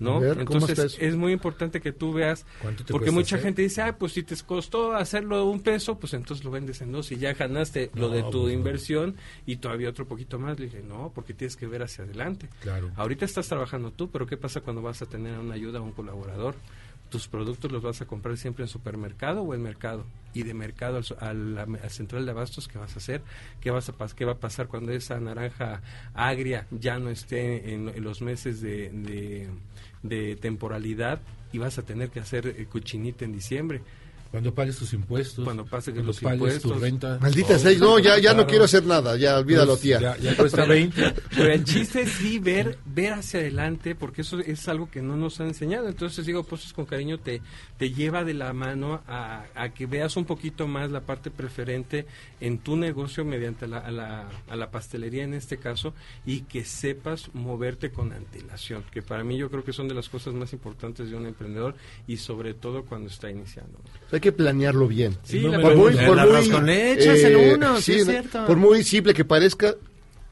¿No? A ver, ¿cómo Entonces es muy importante que tú veas, ¿Cuánto te porque mucha hacer? gente dice, ah, pues si te costó hacerlo un peso, pues entonces lo vendes en dos y ya ganaste lo de tu pues no. inversión y todavía otro poquito más. Le dije, no, porque tienes que ver hacia adelante. Claro. Ahorita estás trabajando tú, pero ¿qué pasa cuando vas a tener una ayuda a un colaborador? Tus productos los vas a comprar siempre en supermercado o en mercado. Y de mercado al, a la, a central de abastos, ¿qué vas a hacer? ¿Qué, vas a, ¿Qué va a pasar cuando esa naranja agria ya no esté en, en los meses de, de, de temporalidad y vas a tener que hacer eh, cochinita en diciembre? Cuando pagues tus impuestos. Cuando pases cuando los pagues impuestos. tu renta. Maldita Oh, sea, no, ya, ya no quiero hacer nada, ya olvídalo, Pues, tía. Ya, ya cuesta 20. Pero el chiste es sí ver, ver hacia adelante, porque eso es algo que no nos han enseñado. Entonces digo, pues con cariño te, te lleva de la mano a, a que veas un poquito más la parte preferente en tu negocio mediante la, a, la, a la pastelería en este caso y que sepas moverte con antelación, que para mí yo creo que son de las cosas más importantes de un emprendedor y sobre todo cuando está iniciando. Hay que planearlo bien. Sí, por muy, por muy, es el uno, sí es cierto. Por muy simple que parezca,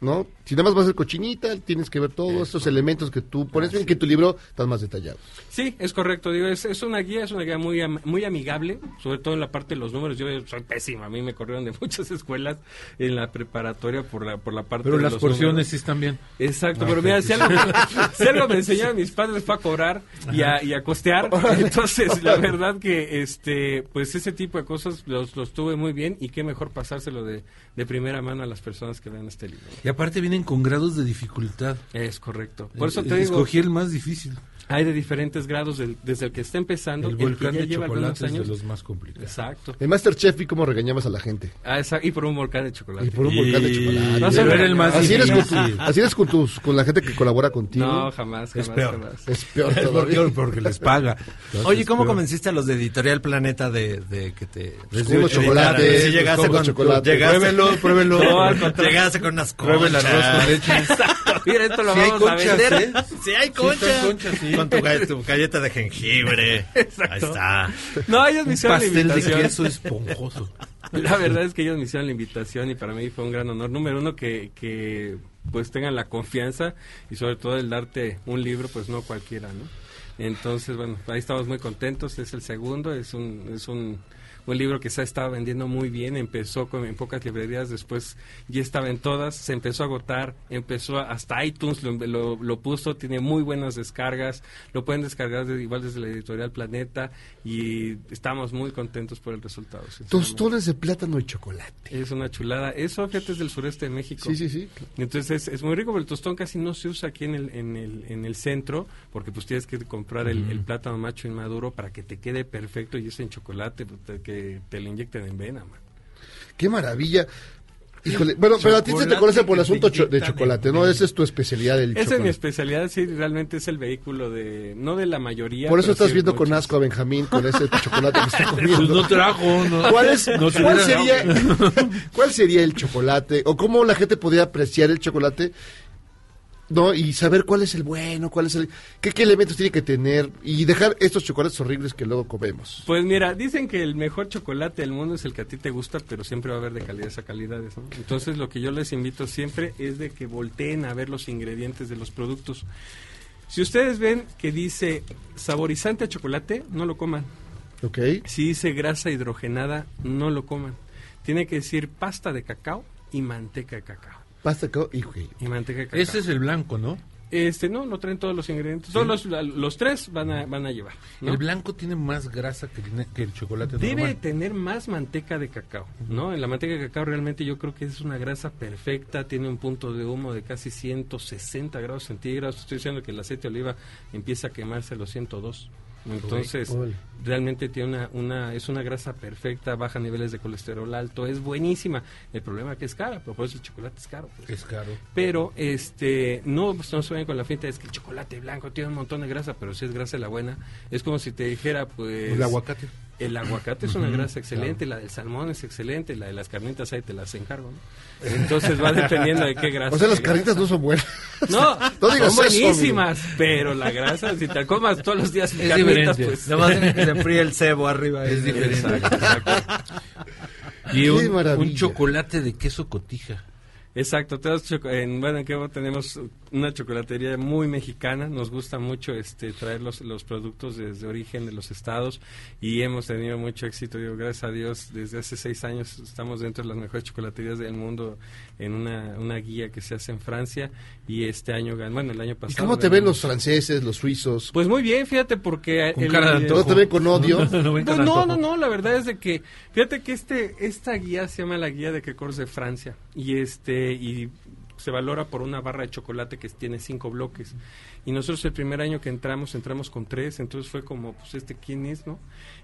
¿no? Si nada más va a ser cochinita, tienes que ver todos estos elementos que tú pones bien, que tu libro están más detallados. Sí, es correcto. Digo, es, es una guía, es una guía muy muy amigable, sobre todo en la parte de los números. Yo soy pésima, a mí me corrieron de muchas escuelas en la preparatoria por la por la parte Pero de las los porciones números. sí están bien. Exacto, Ah, pero mira, si algo, si algo me enseñaron mis padres fue a cobrar y a, y a costear. Entonces, la verdad que este pues ese tipo de cosas los, los tuve muy bien y qué mejor pasárselo de, de primera mano a las personas que ven este libro. Y aparte vienen con grados de dificultad. Es correcto. Por eso Eh, te digo, Escogí el más difícil. Hay de diferentes grados del- desde el que está empezando, El que volcán ya de lleva algunos chocolate es de años. los más complicados. Exacto. En Masterchef vi cómo regañabas a la gente. Ah, esa- y por un volcán de chocolate. Y por un volcán de chocolate. No era el más así, eres con, tu- así eres con, tus, con la gente que colabora contigo. No, jamás, Es jamás, peor. jamás. Es peor Es todavía. porque, porque les paga. Entonces, Oye, ¿cómo convenciste a los de Editorial Planeta de, de que te... Pues llegaste con. Llegaste, Pruébelo, pruébelo. No. Llegaste con unas conchas. Pruebe el arroz con leche. Exacto. Mira, esto lo hay vamos a vender. ¿eh? Sí, hay conchas. están conchas, sí. Con tu, ga- tu galleta de jengibre. Exacto. Ahí está. No, ellos me hicieron la pastel de invitación. queso esponjoso. La verdad es que ellos me hicieron la invitación y para mí fue un gran honor. Número uno, que, que pues tengan la confianza y sobre todo el darte un libro, pues no cualquiera, ¿no? Entonces, bueno, ahí estamos muy contentos. Es el segundo, es un, es un, un libro que se ha estado vendiendo muy bien. Empezó con, en pocas librerías, después ya estaba en todas. Se empezó a agotar, empezó a- hasta iTunes lo, lo, lo puso, tiene muy buenas descargas. Lo pueden descargar de- igual desde la editorial Planeta y estamos muy contentos por el resultado. Tostones de plátano y chocolate. Es una chulada. Eso, fíjate, es del sureste de México. Sí, sí, sí. Entonces es, es muy rico, pero el tostón casi no se usa aquí en el, en el, en el centro, porque pues tienes que comprar el, el plátano macho inmaduro para que te quede perfecto y es en chocolate, pues, te- te lo inyecten en vena, man. Qué maravilla. Híjole, bueno, pero a ti se te conoce por el asunto te de chocolate, ¿no? Esa es tu especialidad, el Esa es mi especialidad, sí, realmente es el vehículo de, no de la mayoría. Por eso estás sí viendo muchos. con asco a Benjamín con ese chocolate que está comiendo. Pues no trajo, no. ¿Cuál, es, No se cuál sería. ¿Cuál sería el chocolate? ¿O cómo la gente podría apreciar el chocolate? ¿No? Y saber cuál es el bueno, cuál es el... ¿Qué, qué elementos tiene que tener? Y dejar estos chocolates horribles que luego comemos. Pues mira, dicen que el mejor chocolate del mundo es el que a ti te gusta, pero siempre va a haber de calidades a calidades, ¿no? Entonces lo que yo les invito siempre es de que volteen a ver los ingredientes de los productos. Si ustedes ven que dice saborizante a chocolate, no lo coman. ¿Ok? Si dice grasa hidrogenada, no lo coman. tiene que decir pasta de cacao y manteca de cacao. Pasta y güey. Y manteca de cacao. Ese es el blanco, ¿no? Este, no, no traen todos los ingredientes. Todos los, los tres van a, van a llevar. ¿no? El blanco tiene más grasa que, el- que el chocolate Debe normal. tener más manteca de cacao, ¿no? En la manteca de cacao realmente yo creo que es una grasa perfecta, tiene un punto de humo de casi 160 grados centígrados. Estoy diciendo que el aceite de oliva empieza a quemarse a los 102. Entonces, realmente tiene una, una, es una grasa perfecta, baja niveles de colesterol alto, es buenísima. El problema es que es cara, pero por eso el chocolate es caro. pues. Es caro. Pero este no, pues, no se vayan con la finta, es que el chocolate blanco tiene un montón de grasa, pero si es grasa la buena, es como si te dijera, pues... El aguacate. El aguacate es una grasa excelente, la del salmón es excelente, la de las carnitas ahí te las encargo, ¿no? Entonces va dependiendo de qué grasa. O sea, las carnitas no son buenas. No, No digas son eso, buenísimas, pero la grasa, si te comas todos los días Es carnitas, diferente. pues... Nada más tiene que se enfríe el cebo arriba. Es diferente. Exacto, exacto. Y un chocolate de queso cotija. Exacto, todos en Quebo tenemos una chocolatería muy mexicana, nos gusta mucho este traer los, los productos desde origen de los estados y hemos tenido mucho éxito, digo, gracias a Dios, desde hace seis años estamos dentro de las mejores chocolaterías del mundo en una, una guía que se hace en Francia y este año, gan- bueno, el año ¿Y pasado... cómo te ven los franceses, los suizos? Pues muy bien, fíjate, porque... Con cara de antojo. ¿No te ven con odio? No no, no, la verdad es de que, fíjate que este esta guía se llama la guía de Quecors de Francia y este y se valora por una barra de chocolate que tiene cinco bloques. Y nosotros el primer año que entramos, entramos con tres, entonces fue como, pues este quién es, ¿no?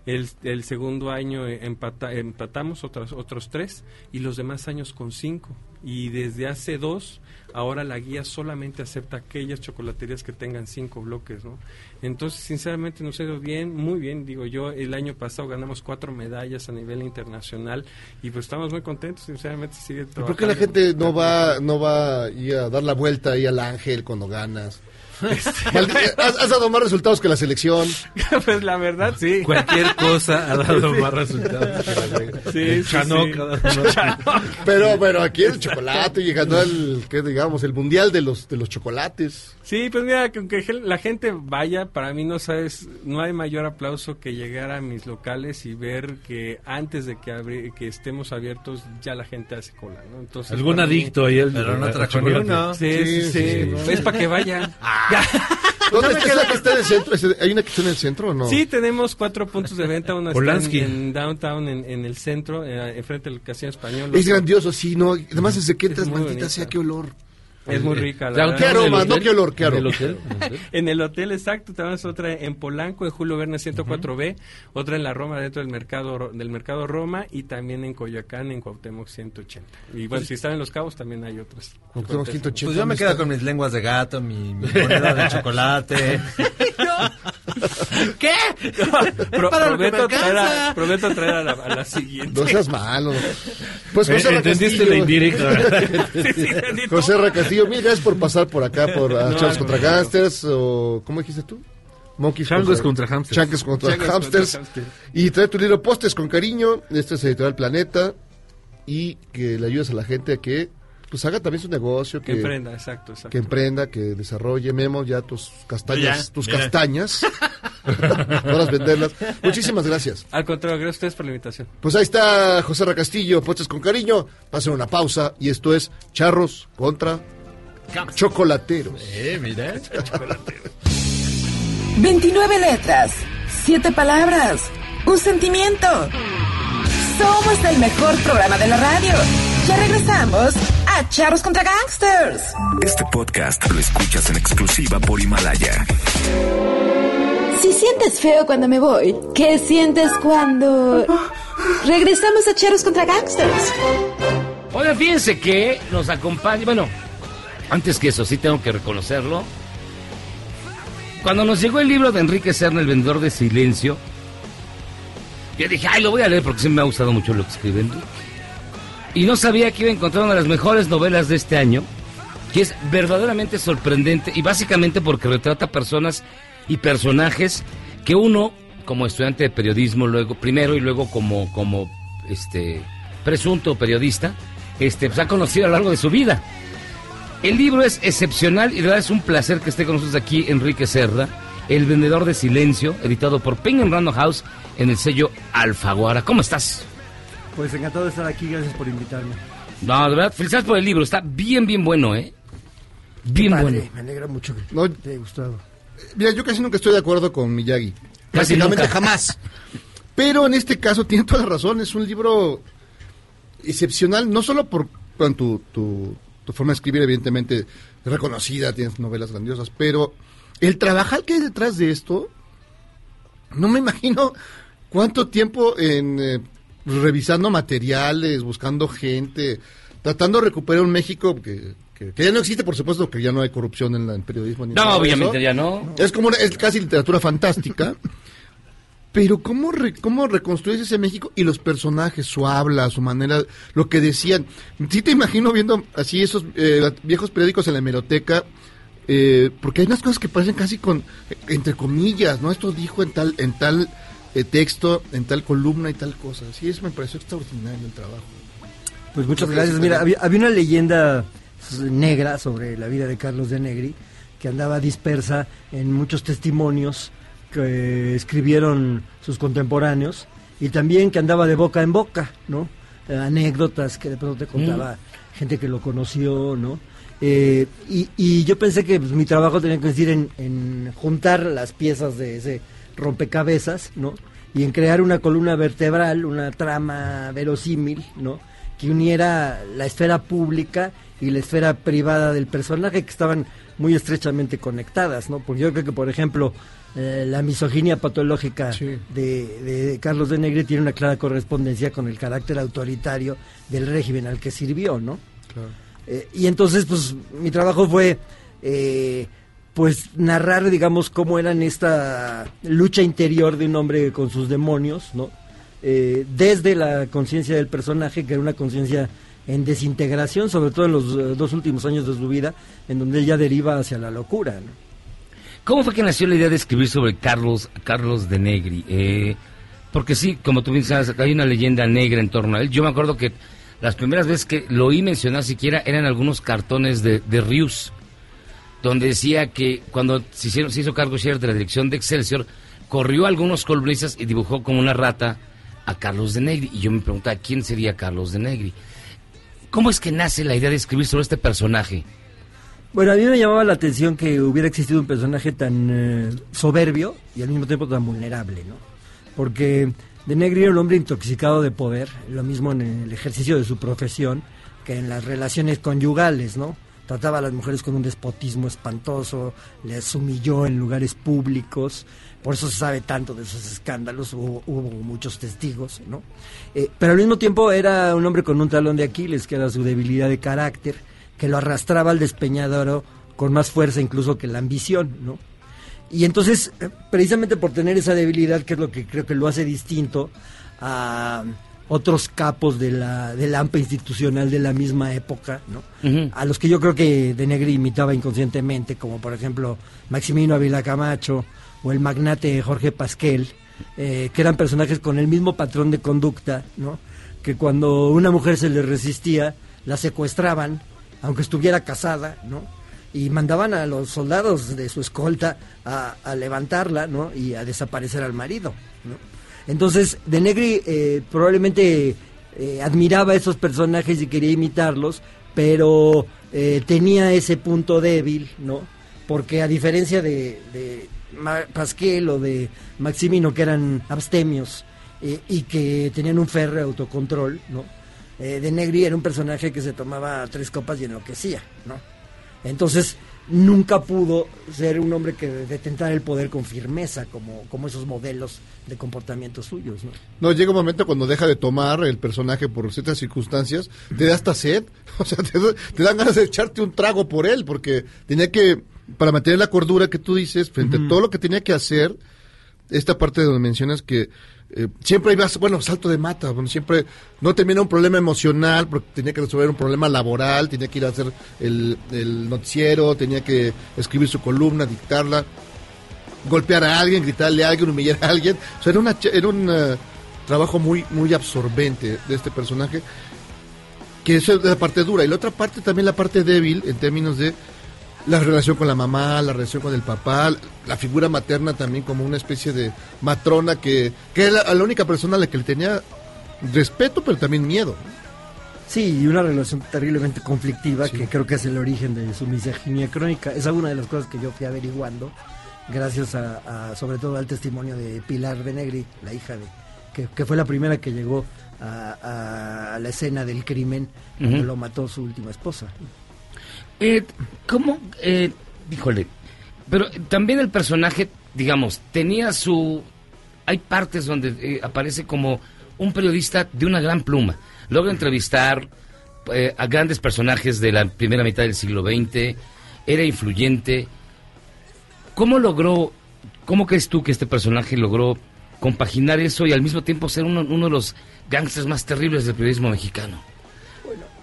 El, el segundo año empata- empatamos otros, otros tres y los demás años con cinco. Y desde hace dos, ahora la guía solamente acepta aquellas chocolaterías que tengan cinco bloques, ¿no? Entonces, sinceramente, nos ha ido bien, muy bien. Digo, yo el año pasado ganamos cuatro medallas a nivel internacional y pues estamos muy contentos, sinceramente, sigue ¿Y por qué la trabajando. gente no va no va ahí a dar la vuelta ahí al ángel cuando ganas? Maldi- has, has dado más resultados que la selección. pues la verdad, sí. Cualquier cosa ha dado Sí. más resultados que la regla. Sí, El sí, Chanoc sí. ha dado más- Chanoc. Pero, pero aquí el chocolate y ganó el, que digamos, el mundial de los, de los chocolates. Sí, pues mira, que aunque la gente vaya, para mí no sabes, no hay mayor aplauso que llegar a mis locales y ver que antes de que abri- que estemos abiertos ya la gente hace cola, ¿no? Entonces Algún adicto ahí. el- Pero no uno. Sí, sí, sí, sí, sí. es para que vayan. ¿Dónde está la que está en el centro? ¿Es- ¿Hay una que está en el centro o no? Sí, tenemos cuatro puntos de venta. Una Polanski. está en, en downtown, en, en el centro, eh, enfrente del casino español. Es grandioso, sí, no. Además, desde que entras, maldita bonita. sea, qué olor. Es muy rica. la Downtown, verdad. ¿Qué aroma? No, qué olor, qué ¿En el aroma. hotel? ¿En el hotel? En el hotel, exacto. Tenemos otra en Polanco, en Julio Verne 104B. Otra en la Roma, dentro del mercado del mercado Roma. Y también en Coyoacán, en Cuauhtémoc 180. Y bueno, si están en Los Cabos, también hay otras. Cuauhtémoc 180. Pues yo me quedo con mis lenguas de gato, mi, mi moneda de chocolate. ¿Qué? Pro- Para lo que prometo, me traer a, prometo traer a la, a la siguiente. No seas malo. Pues José Eh, ¿Entendiste la indirecta? Sí, sí, José todo. Castillo, mil gracias por pasar por acá, por uh, No, Charles contra. Gangsters, o ¿cómo dijiste tú? Monkeys Changos contra hamsters. Changos contra Changos contra hamsters. hamsters. Y trae tu libro Postes con cariño. Este es Editorial Planeta. Y que le ayudes a la gente a que pues haga también su negocio. Que emprenda, exacto, exacto. Que emprenda, que desarrolle. Memo, ya tus castañas. Ya, tus mira. castañas. Podrás venderlas. Muchísimas gracias. Al contrario, gracias a ustedes por la invitación. Pues ahí está José Ra Castillo, Postes con cariño. Pasen una pausa. Y esto es Charros contra Chocolateros. Eh, mira. 29 letras, 7 palabras, un sentimiento. Somos el mejor programa de la radio. Ya regresamos a Charros contra Gangsters. Este podcast lo escuchas en exclusiva por Himalaya. Si sientes feo cuando me voy, ¿qué sientes cuando regresamos a Cheros contra Gangsters? Oigan, fíjense que nos acompaña, bueno, antes que eso, sí tengo que reconocerlo. Cuando nos llegó el libro de Enrique Serna, El vendedor de silencio, yo dije, ay, lo voy a leer porque sí me ha gustado mucho lo que escribe Enrique. Y no sabía que iba a encontrar una de las mejores novelas de este año, que es verdaderamente sorprendente y básicamente porque retrata personas y personajes que uno, como estudiante de periodismo, luego primero y luego como, como este presunto periodista, este, pues ha conocido a lo largo de su vida. El libro es excepcional y de verdad es un placer que esté con nosotros aquí Enrique Cerda, El vendedor de silencio, editado por Penguin Random House en el sello Alfaguara. ¿Cómo estás? Pues encantado de estar aquí, gracias por invitarme. No, de verdad, felicidades por el libro. Está bien, bien bueno, ¿eh? Bien Padre, bueno. Me alegra mucho que No, te haya gustado. Mira, yo casi nunca estoy de acuerdo con Miyagi. Casi nunca. jamás. Pero en este caso tiene toda la razón. Es un libro excepcional, no solo por, tu, tu, tu forma de escribir, evidentemente reconocida, tienes novelas grandiosas, pero el trabajar que hay detrás de esto, no me imagino cuánto tiempo en eh, revisando materiales, buscando gente, tratando de recuperar un México que, que- que ya no existe, por supuesto, que ya no hay corrupción en, la- en periodismo. Ni No, nada obviamente eso. ya no. Es como una- es casi literatura fantástica. Pero ¿cómo, re- ¿cómo reconstruyes ese México y los personajes, su habla, su manera, lo que decían? Sí te imagino viendo así esos eh, viejos periódicos en la hemeroteca, eh, porque hay unas cosas que parecen casi con, entre comillas, ¿no? Esto dijo en tal, en tal eh, texto, en tal columna y tal cosa. Sí, eso me pareció extraordinario el trabajo. Pues muchas gracias. Mira, había, había una leyenda s- negra sobre la vida de Carlos de Negri que andaba dispersa en muchos testimonios que escribieron sus contemporáneos y también que andaba de boca en boca, ¿no? Eh, anécdotas que de pronto te contaba gente que lo conoció, ¿no? Eh, y, y yo pensé que pues, mi trabajo tenía que consistir en, en juntar las piezas de ese rompecabezas, ¿no? Y en crear una columna vertebral, una trama verosímil, ¿no? Que uniera la esfera pública y la esfera privada del personaje que estaban muy estrechamente conectadas, ¿no? Porque yo creo que, por ejemplo, eh, la misoginia patológica de, de Carlos de Negri tiene una clara correspondencia con el carácter autoritario del régimen al que sirvió, ¿no? Eh, y entonces, pues, mi trabajo fue, eh, pues, narrar, digamos, cómo era en esta lucha interior de un hombre con sus demonios, ¿no? Desde la conciencia del personaje, que era una conciencia en desintegración, sobre todo en los dos últimos años de su vida, en donde ella deriva hacia la locura, ¿no? ¿Cómo fue que nació la idea de escribir sobre Carlos, Carlos de Negri? Eh, porque sí, como tú bien hay una leyenda negra en torno a él. Yo me acuerdo que las primeras veces que lo oí mencionar siquiera eran algunos cartones de, de Rius, donde decía que cuando se, hizo cargo Scherer de la dirección de Excelsior, corrió algunos columnistas y dibujó como una rata a Carlos de Negri. Y yo me preguntaba, ¿quién sería Carlos de Negri? ¿Cómo es que nace la idea de escribir sobre este personaje? Bueno, a mí me llamaba la atención que hubiera existido un personaje tan eh, soberbio y al mismo tiempo tan vulnerable, ¿no? Porque De Negri era un hombre intoxicado de poder, lo mismo en el ejercicio de su profesión que en las relaciones conyugales, ¿no? Trataba a las mujeres con un despotismo espantoso, les humilló en lugares públicos, por eso se sabe tanto de esos escándalos, hubo, hubo muchos testigos, ¿no? Eh, pero al mismo tiempo era un hombre con un talón de Aquiles, que era su debilidad de carácter, que lo arrastraba al despeñadero con más fuerza incluso que la ambición, ¿no? Y entonces, eh, precisamente por tener esa debilidad, que es lo que creo que lo hace distinto a otros capos de la, del AMPA institucional de la misma época, ¿no? A los que yo creo que De Negri imitaba inconscientemente, como por ejemplo Maximino Avila Camacho o el magnate Jorge Pasquel, eh, que eran personajes con el mismo patrón de conducta, ¿no? Que cuando una mujer se le resistía, la secuestraban, aunque estuviera casada, ¿no? y mandaban a los soldados de su escolta a, levantarla, ¿no? Y a desaparecer al marido, ¿no? Entonces, De Negri eh, probablemente eh, admiraba a esos personajes y quería imitarlos, pero eh, tenía ese punto débil, ¿no? Porque a diferencia de, de Pasquel o de Maximino, que eran abstemios y que tenían un férreo autocontrol, ¿no? Eh, de Negri era un personaje que se tomaba tres copas y enloquecía, ¿no? Entonces, nunca pudo ser un hombre que detentara el poder con firmeza, como, como esos modelos de comportamiento suyos, ¿no? No, llega un momento cuando deja de tomar el personaje por ciertas circunstancias, te da hasta sed, o sea, te, te dan ganas de echarte un trago por él, porque tenía que, para mantener la cordura que tú dices, frente a todo lo que tenía que hacer, esta parte donde mencionas que eh, siempre iba, bueno, salto de mata, bueno, siempre no termina un problema emocional, porque tenía que resolver un problema laboral, tenía que ir a hacer el, noticiero, tenía que escribir su columna, dictarla, golpear a alguien, gritarle a alguien, humillar a alguien. O sea, era, una, era un eh, trabajo muy, muy absorbente de este personaje. Que es la parte dura. Y la otra parte también la parte débil en términos de la relación con la mamá, la relación con el papá, la figura materna también como una especie de matrona que, que era la, la única persona a la que le tenía respeto, pero también miedo. Sí, y una relación terriblemente conflictiva que creo que es el origen de su misoginia crónica. Esa es una de las cosas que yo fui averiguando, gracias a, a- sobre todo al testimonio de Pilar Benegri, la hija de, que, que fue la primera que llegó a, a- la escena del crimen cuando lo mató su última esposa. Eh, ¿Cómo? Eh, híjole. Pero también el personaje, digamos, tenía su... Hay partes donde eh, aparece como un periodista de una gran pluma. Logra entrevistar eh, a grandes personajes de la primera mitad del siglo XX. Era influyente. ¿Cómo logró, cómo crees tú que este personaje logró compaginar eso y al mismo tiempo ser uno, uno de los gángsters más terribles del periodismo mexicano?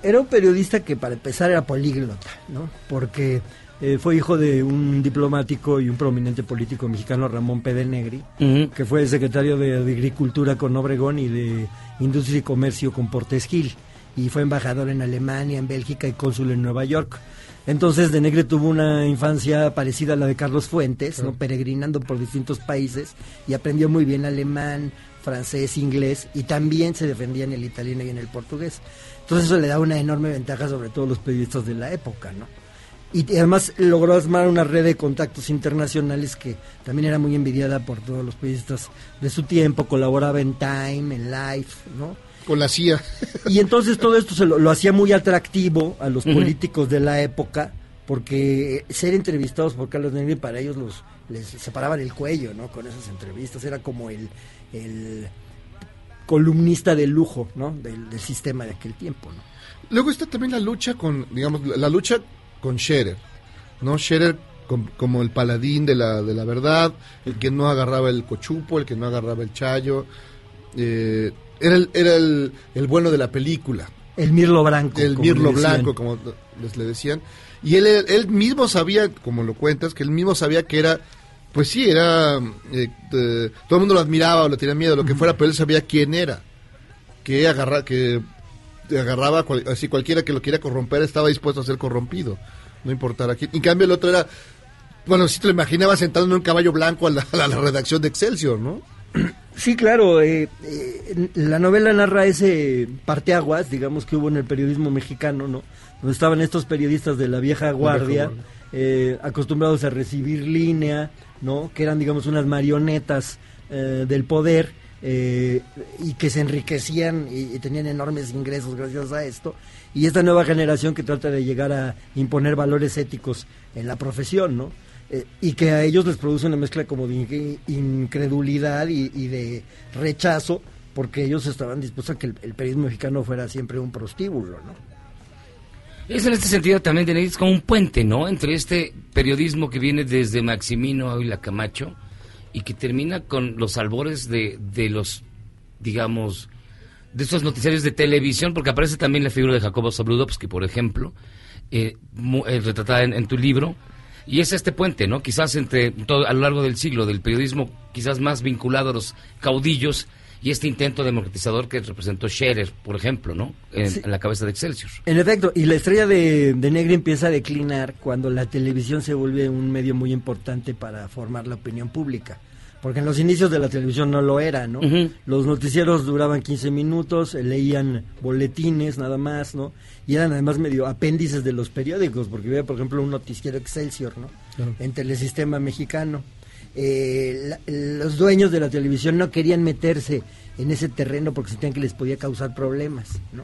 Era un periodista que para empezar era políglota, ¿no? Porque eh, fue hijo de un diplomático y un prominente político mexicano, Ramón P. de Negri, Ujú. que fue secretario de, de Agricultura con Obregón y de Industria y Comercio con Portes Gil, y fue embajador en Alemania, en Bélgica y cónsul en Nueva York. Entonces, de Negri tuvo una infancia parecida a la de Carlos Fuentes, ¿no? peregrinando por distintos países y aprendió muy bien alemán, francés, inglés y también se defendía en el italiano y en el portugués. Entonces eso le da una enorme ventaja sobre todo a los periodistas de la época, ¿no? Y y además logró armar una red de contactos internacionales que también era muy envidiada por todos los periodistas de su tiempo, colaboraba en Time, en Life, ¿no? Con la CIA. Y entonces todo esto se lo, lo hacía muy atractivo a los políticos de la época, porque ser entrevistados por Carlos Negri para ellos los les separaban el cuello, ¿no? Con esas entrevistas, era como el, el columnista de lujo, ¿no? Del, del sistema de aquel tiempo, ¿no? Luego está también la lucha con, digamos, la, lucha con Scherer, ¿no? Scherer com- como el paladín de la, de la verdad, el que no agarraba el cochupo, el que no agarraba el chayo, eh, era, el, era el, el bueno de la película. El Mirlo Blanco. El Mirlo. Blanco, como les le decían. Y él, él mismo sabía, como lo cuentas, que él mismo sabía que era, pues sí, era, eh, eh, todo el mundo lo admiraba o le tenía miedo, lo que fuera, pero él sabía quién era. Que agarra, que agarraba, cual- así cualquiera que lo quiera corromper estaba dispuesto a ser corrompido, no importara quién. En cambio el otro era, bueno, si te lo imaginabas sentado en un caballo blanco a la, a la redacción de Excelsior, ¿no? Sí, claro. eh, eh, la novela narra ese parteaguas, digamos, que hubo en el periodismo mexicano, ¿no? Donde estaban estos periodistas de la vieja guardia, guardia. eh, acostumbrados a recibir línea, ¿no? Que eran, digamos, unas marionetas eh, del poder eh, y que se enriquecían y, tenían enormes ingresos gracias a esto. Y esta nueva generación que trata de llegar a imponer valores éticos en la profesión, ¿no? Eh, y que a ellos les produce una mezcla como de in- incredulidad y, y de rechazo, porque ellos estaban dispuestos a que el, el periodismo mexicano fuera siempre un prostíbulo, ¿no? Es en este sentido también es como un puente, ¿no? Entre este periodismo que viene desde Maximino Ávila Camacho y que termina con los albores de, de los, digamos, de estos noticiarios de televisión, porque aparece también la figura de Jacobo Zabludovsky, por ejemplo, eh, eh, retratada en, en tu libro. Y es este puente, ¿no? Quizás entre todo, a lo largo del siglo, del periodismo quizás más vinculado a los caudillos y este intento democratizador que representó Scherer, por ejemplo, ¿no? En, Sí. en la cabeza de Excelsior. En efecto, y la estrella de, de Negri empieza a declinar cuando la televisión se vuelve un medio muy importante para formar la opinión pública. Porque en los inicios de la televisión no lo era, ¿no? Los noticieros duraban 15 minutos, leían boletines nada más, ¿no? Y eran además medio apéndices de los periódicos, porque había, por ejemplo, un noticiero Excelsior, ¿no? Claro. En Telesistema Mexicano. Eh, la- los dueños de la televisión no querían meterse en ese terreno porque sentían que les podía causar problemas, ¿no?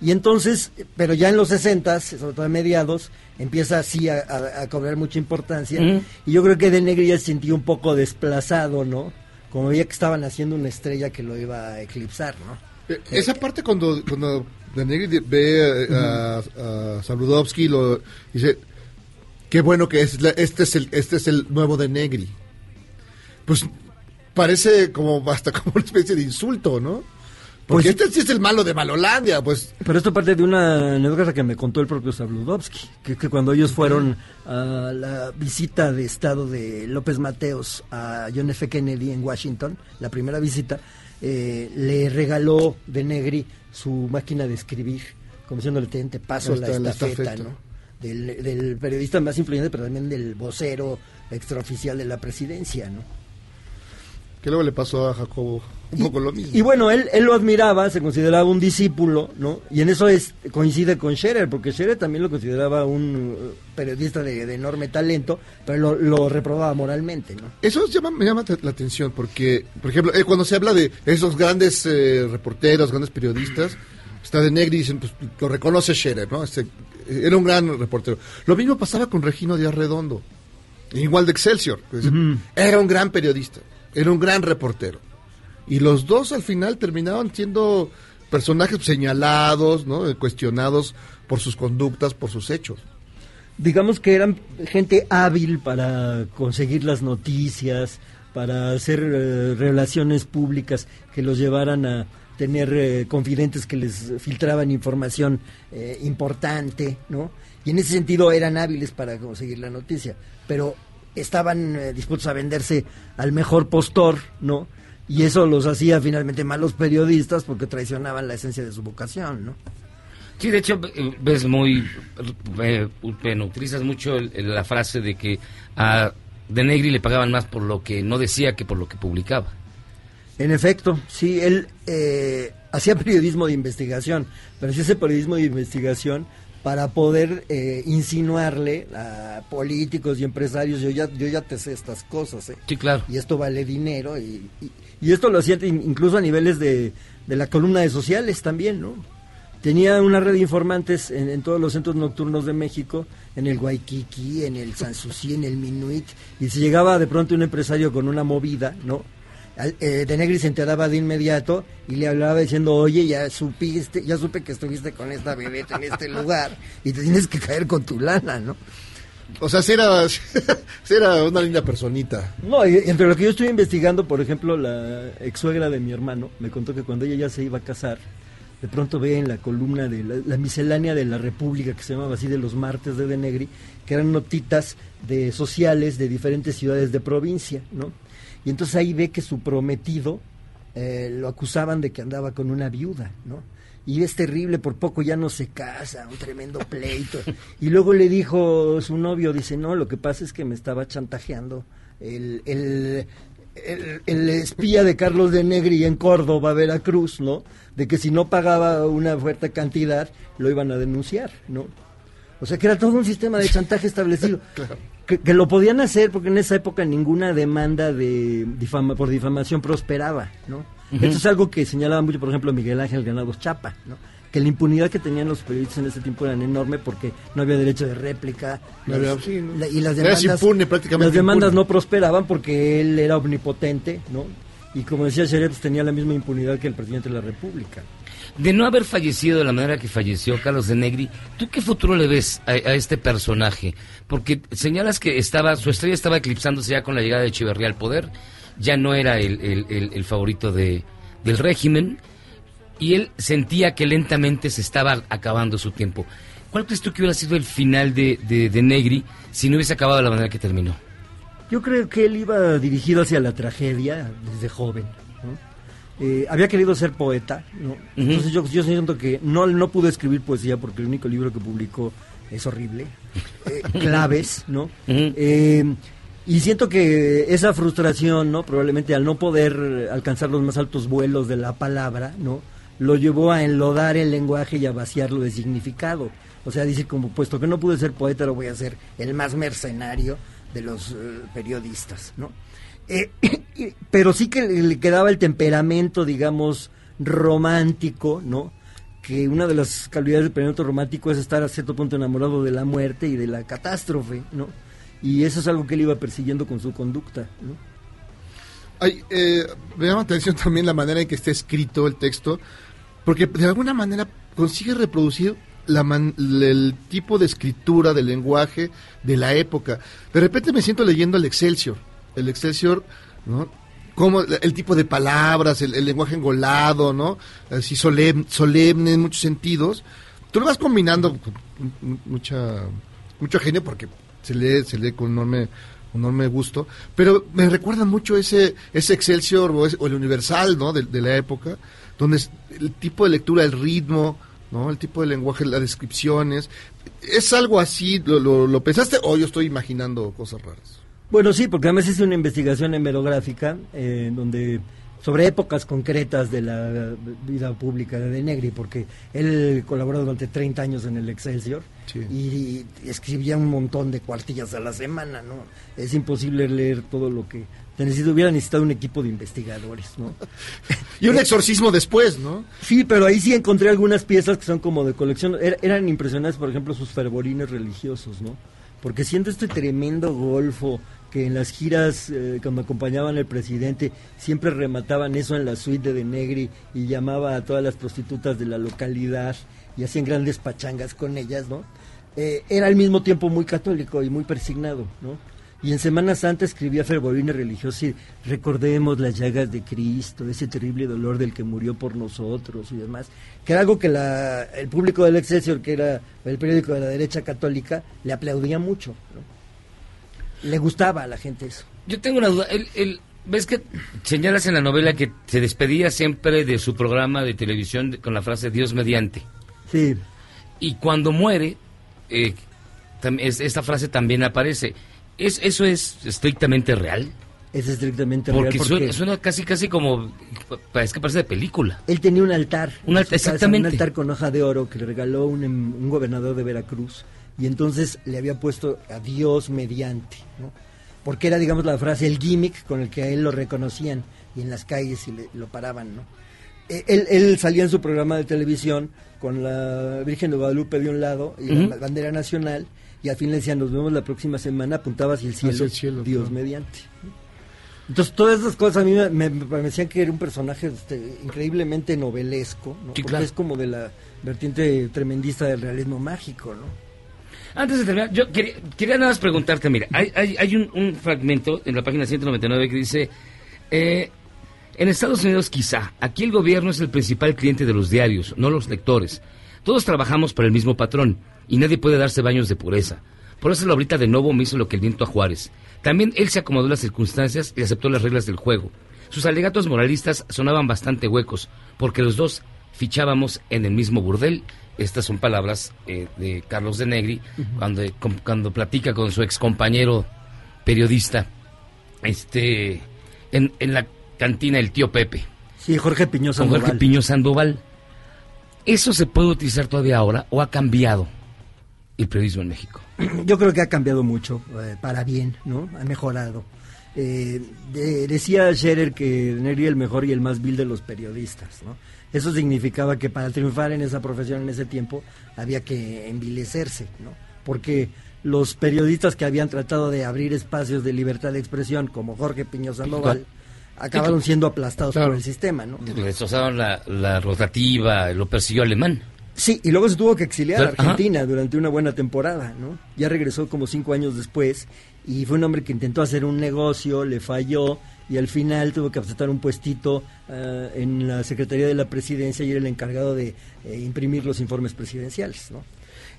Y entonces, pero ya en los 60, sobre todo a mediados, empieza así a, a- a cobrar mucha importancia. Y yo creo que De Negri ya se sentía un poco desplazado, ¿no? Como veía que estaban haciendo una estrella que lo iba a eclipsar, ¿no? Eh, Esa parte cuando, cuando De Negri ve eh, a, a Sabludovsky y lo dice, qué bueno que es la- este es el este es el nuevo De Negri. Pues parece como hasta como una especie de insulto, ¿no? Porque Pues- este sí es el malo de Malolandia, pues Pero esto parte de una anécdota que me contó el propio Sabludovsky, que, que cuando ellos fueron a la visita de estado de López Mateos a John F. Kennedy en Washington, la primera visita, eh, le regaló de Negri su máquina de escribir, como diciéndole, "Ten, te paso la estafeta, estafeta. ¿no? Del, del periodista más influyente, pero también del vocero extraoficial de la presidencia, ¿no? Que luego le pasó a Jacobo un poco lo mismo. Y bueno, él, él lo admiraba, se consideraba un discípulo, ¿no? Y en eso es coincide con Scherer, porque Scherer también lo consideraba un eh, periodista de, de enorme talento, pero lo, lo reprobaba moralmente, ¿no? Eso llama- me llama la atención porque, por ejemplo, eh, cuando se habla de esos grandes eh, reporteros, grandes periodistas, está de Negri y dicen, pues lo reconoce Scherer, ¿no? Este, era un gran reportero. Lo mismo pasaba con Regino Díaz Redondo, igual de Excelsior. Era un gran periodista, era un gran reportero. Y los dos al final terminaban siendo personajes señalados, ¿no? Eh, Cuestionados por sus conductas, por sus hechos. digamos que eran gente hábil para conseguir las noticias, para hacer eh, relaciones públicas que los llevaran a tener eh, confidentes que les filtraban información importante, ¿no? Y en ese sentido eran hábiles para conseguir la noticia, pero estaban eh, dispuestos a venderse al mejor postor, ¿no? Y eso los hacía finalmente malos periodistas porque traicionaban la esencia de su vocación, ¿no? Sí, de hecho, eh, ves muy. eh, bueno, utilizas mucho el- el- la frase de que a De Negri le pagaban más por lo que no decía que por lo que publicaba. En efecto, sí, él eh, hacía periodismo de investigación, pero hacía ese periodismo de investigación para poder eh, insinuarle a políticos y empresarios, yo ya, yo ya te sé estas cosas, ¿eh? Sí, claro. y esto vale dinero, y, y- y esto lo hacía in- incluso a niveles de, de la columna de sociales también, ¿no? Tenía una red de informantes en, en todos los centros nocturnos de México, en el Waikiki, en el Sanssouci, en el Minuit, y si llegaba de pronto un empresario con una movida, ¿no? Eh, de Negri se enteraba de inmediato y le hablaba diciendo, oye, ya supiste, ya supe que estuviste con esta bebé en este lugar y te tienes que caer con tu lana, ¿no? O sea, si era, era una linda personita. No, entre lo que yo estuve investigando, por ejemplo, la ex suegra de mi hermano me contó que cuando ella ya se iba a casar, de pronto ve en la columna de la, la miscelánea de la República, que se llamaba así de los martes de De Negri, que eran notitas de sociales de diferentes ciudades de provincia, ¿no? Y entonces ahí ve que su prometido eh, lo acusaban de que andaba con una viuda, ¿no? Y es terrible, por poco ya no se casa, un tremendo pleito. Y luego le dijo su novio, dice, no, lo que pasa es que me estaba chantajeando el, el, el, el espía de Carlos de Negri en Córdoba, Veracruz, ¿no? De que si no pagaba una fuerte cantidad, lo iban a denunciar, ¿no? O sea que era todo un sistema de chantaje establecido. Que, que lo podían hacer porque en esa época ninguna demanda de difama, por difamación prosperaba, ¿no? Ujú. Esto es algo que señalaba mucho, por ejemplo, Miguel Ángel Granados Chapa, ¿no? Que la impunidad que tenían los periodistas en ese tiempo era enorme porque no había derecho de réplica. No había- los- sí, ¿no? la- y las demandas, impune, prácticamente las demandas impune. no prosperaban porque él era omnipotente, ¿no? Y como decía Sheret, pues tenía la misma impunidad que el presidente de la República. De no haber fallecido de la manera que falleció Carlos de Negri, ¿tú qué futuro le ves a, este personaje? Porque señalas que estaba su estrella estaba eclipsándose ya con la llegada de Echeverría al poder, ya no era el, el- el- el favorito de, del régimen, y él sentía que lentamente se estaba acabando su tiempo. ¿Cuál crees tú que hubiera sido el final de, de, de Negri si no hubiese acabado de la manera que terminó? Yo creo que él iba dirigido hacia la tragedia desde joven. ¿no? Eh, había querido ser poeta, ¿no? Entonces yo, yo siento que no, no pudo escribir poesía porque el único libro que publicó es horrible. Eh, claves, ¿no? Eh, y siento que esa frustración, ¿no? Probablemente al no poder alcanzar los más altos vuelos de la palabra, ¿no? Lo llevó a enlodar el lenguaje y a vaciarlo de significado. O sea, dice como, puesto que no pude ser poeta, lo voy a ser el más mercenario de los eh, periodistas, ¿no? Eh, pero sí que le quedaba el temperamento, digamos, romántico, ¿no? Que una de las cualidades del temperamento romántico es estar a cierto punto enamorado de la muerte y de la catástrofe, ¿no? Y eso es algo que él iba persiguiendo con su conducta, ¿no? Ay, eh, me llama la atención también la manera en que está escrito el texto, porque de alguna manera consigue reproducir la man- el tipo de escritura, del lenguaje de la época. De repente me siento leyendo el Excelsior. El Excelsior, ¿no? Como el tipo de palabras, el, lenguaje engolado, ¿no? Así solemne, solemne en muchos sentidos. Tú lo vas combinando con mu- mucha, mucho genio porque se lee, se lee con enorme, enorme gusto. Pero me recuerda mucho ese, ese Excelsior o, el Universal, ¿no? De, la época, donde el tipo de lectura, el ritmo, ¿no? El tipo de lenguaje, las descripciones. ¿Es algo así? ¿Lo, lo, lo pensaste o yo estoy imaginando cosas raras? Bueno, sí, porque además es una investigación hemerográfica eh, donde sobre épocas concretas de la vida pública de Negri, porque él colaboró durante 30 años en el Excelsior y, y escribía un montón de cuartillas a la semana, ¿no? Es imposible leer todo lo que necesito, hubiera necesitado un equipo de investigadores, ¿no? Y un exorcismo después, ¿no? Sí, pero ahí sí encontré algunas piezas que son como de colección. Er- eran impresionantes, por ejemplo, sus fervorines religiosos, ¿no? Porque siento este tremendo golfo que en las giras, eh, cuando acompañaban al presidente, siempre remataban eso en la suite de De Negri y llamaba a todas las prostitutas de la localidad y hacían grandes pachangas con ellas, ¿no? Eh, era al mismo tiempo muy católico y muy persignado, ¿no? Y en Semana Santa escribía fervorines religiosos y recordemos las llagas de Cristo, ese terrible dolor del que murió por nosotros y demás, que era algo que la, el público del Excelsior, que era el periódico de la derecha católica, le aplaudía mucho. ¿no? Le gustaba a la gente eso. Yo tengo una duda. El, el- ¿Ves que señalas en la novela que se despedía siempre de su programa de televisión con la frase Dios mediante? Sí. Y cuando muere, eh, esta frase también aparece. ¿Es, ¿Eso es estrictamente real? Es estrictamente Porque, real. Suena, suena casi casi como... Es que parece de película. Él tenía un altar. Un altar, casa, exactamente. Un altar con hoja de oro que le regaló un, em- un gobernador de Veracruz. Y entonces le había puesto a Dios mediante. ¿no? Porque era, digamos, la frase, el gimmick con el que a él lo reconocían. Y en las calles y le- lo paraban. ¿no? Eh, Él, él salía en su programa de televisión con la Virgen de Guadalupe de un lado y la bandera nacional. Y al fin le decían, nos vemos la próxima semana, apuntaba hacia el cielo, Hacia el cielo, Dios claro. mediante. Entonces, todas esas cosas a mí me, me- me parecían que era un personaje este, increíblemente novelesco, ¿no? Sí, porque claro. es como de la vertiente tremendista del realismo mágico, ¿no? Antes de terminar, yo quería, quería nada más preguntarte, mira, hay, hay, hay un, un fragmento en la página 199 que dice, eh, en Estados Unidos quizá, aquí el gobierno es el principal cliente de los diarios, no los lectores. Todos trabajamos por el mismo patrón y nadie puede darse baños de pureza. Por eso la ahorita de nuevo me hizo lo que el viento a Juárez. También él se acomodó las circunstancias y aceptó las reglas del juego. Sus alegatos moralistas sonaban bastante huecos, porque los dos fichábamos en el mismo burdel. Estas son palabras eh, de Carlos de Negri cuando, com- cuando platica con su ex compañero periodista este, en, en la cantina El Tío Pepe. Sí, Jorge Piñó Con Jorge Sandoval. Piño Sandoval. ¿Eso se puede utilizar todavía ahora o ha cambiado el periodismo en México? Yo creo que ha cambiado mucho, eh, para bien, ¿no? Ha mejorado. Eh, de- decía Scherer que era el mejor y el más vil de los periodistas, ¿no? Eso significaba que para triunfar en esa profesión en ese tiempo había que envilecerse, ¿no? Porque los periodistas que habían tratado de abrir espacios de libertad de expresión, como Jorge Piño Sandoval, acabaron siendo aplastados por el sistema, ¿no? Le destrozaron la, la rotativa, lo persiguió alemán. Sí, y luego se tuvo que exiliar a Ajá. Argentina durante una buena temporada, ¿no? Ya regresó como cinco años después y fue un hombre que intentó hacer un negocio, le falló y al final tuvo que aceptar un puestito ah, en la Secretaría de la Presidencia y era el encargado de eh, imprimir los informes presidenciales, ¿no?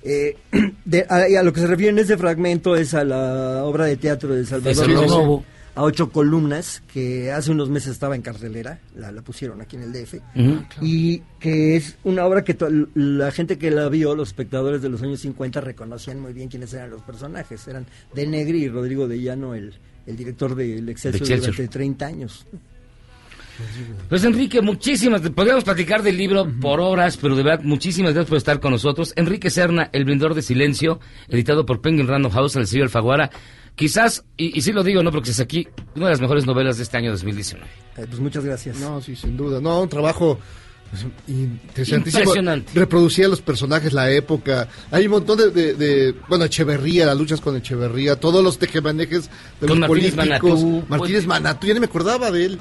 Eh, de- a, a lo que se refiere en ese fragmento es a la obra de teatro de Salvador Novo. A ocho columnas, que hace unos meses estaba en cartelera, la, la pusieron aquí en el DF, Ujú. y que es una obra que la gente que la vio, los espectadores de los años 50, reconocían muy bien quiénes eran los personajes. Eran De Negri y Rodrigo de Llano, el, el director del Excelsior, Excelsior. durante 30 años. Pues Enrique, muchísimas, podríamos platicar del libro por horas, pero de verdad, muchísimas gracias por estar con nosotros. Enrique Serna, El Vendedor de Silencio, editado por Penguin Random House en el sello Alfaguara. Quizás, y, y sí lo digo, no porque es aquí, una de las mejores novelas de este año 2019. Eh, pues muchas gracias. No, sí, sin duda. No, un trabajo pues, interesantísimo. Impresionante. Reproducía los personajes, la época. Hay un montón de, de- de- bueno, Echeverría, las luchas con Echeverría, todos los tejemanejes de Con los Martínez políticos. Manatú. Martínez Manatú, ya ni me acordaba de él.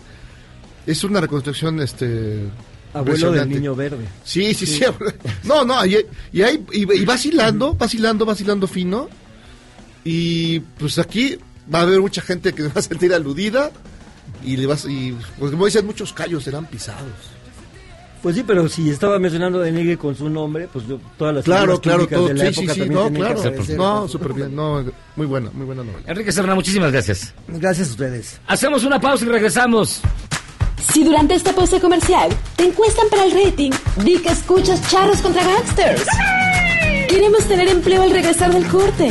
Es una reconstrucción, este... Abuelo del niño verde. Sí, sí, sí. No, no, y, y, ahí- y, y vacilando, vacilando, vacilando fino. Y pues aquí va a haber mucha gente que se va a sentir aludida. Y le vas, y pues como dicen, muchos callos serán pisados. Pues sí, pero si estaba mencionando de Negri con su nombre, pues yo- todas las Claro, claro, todo. de la Sí, sí, época sí, no, claro. aparecer No, súper bien. No, muy buena, muy buena novela. Enrique Serna, muchísimas gracias. Gracias a ustedes. Hacemos una pausa y regresamos. Si durante esta pausa comercial te encuestan para el rating, di que escuchas charros contra gangsters. Queremos tener empleo al regresar del corte.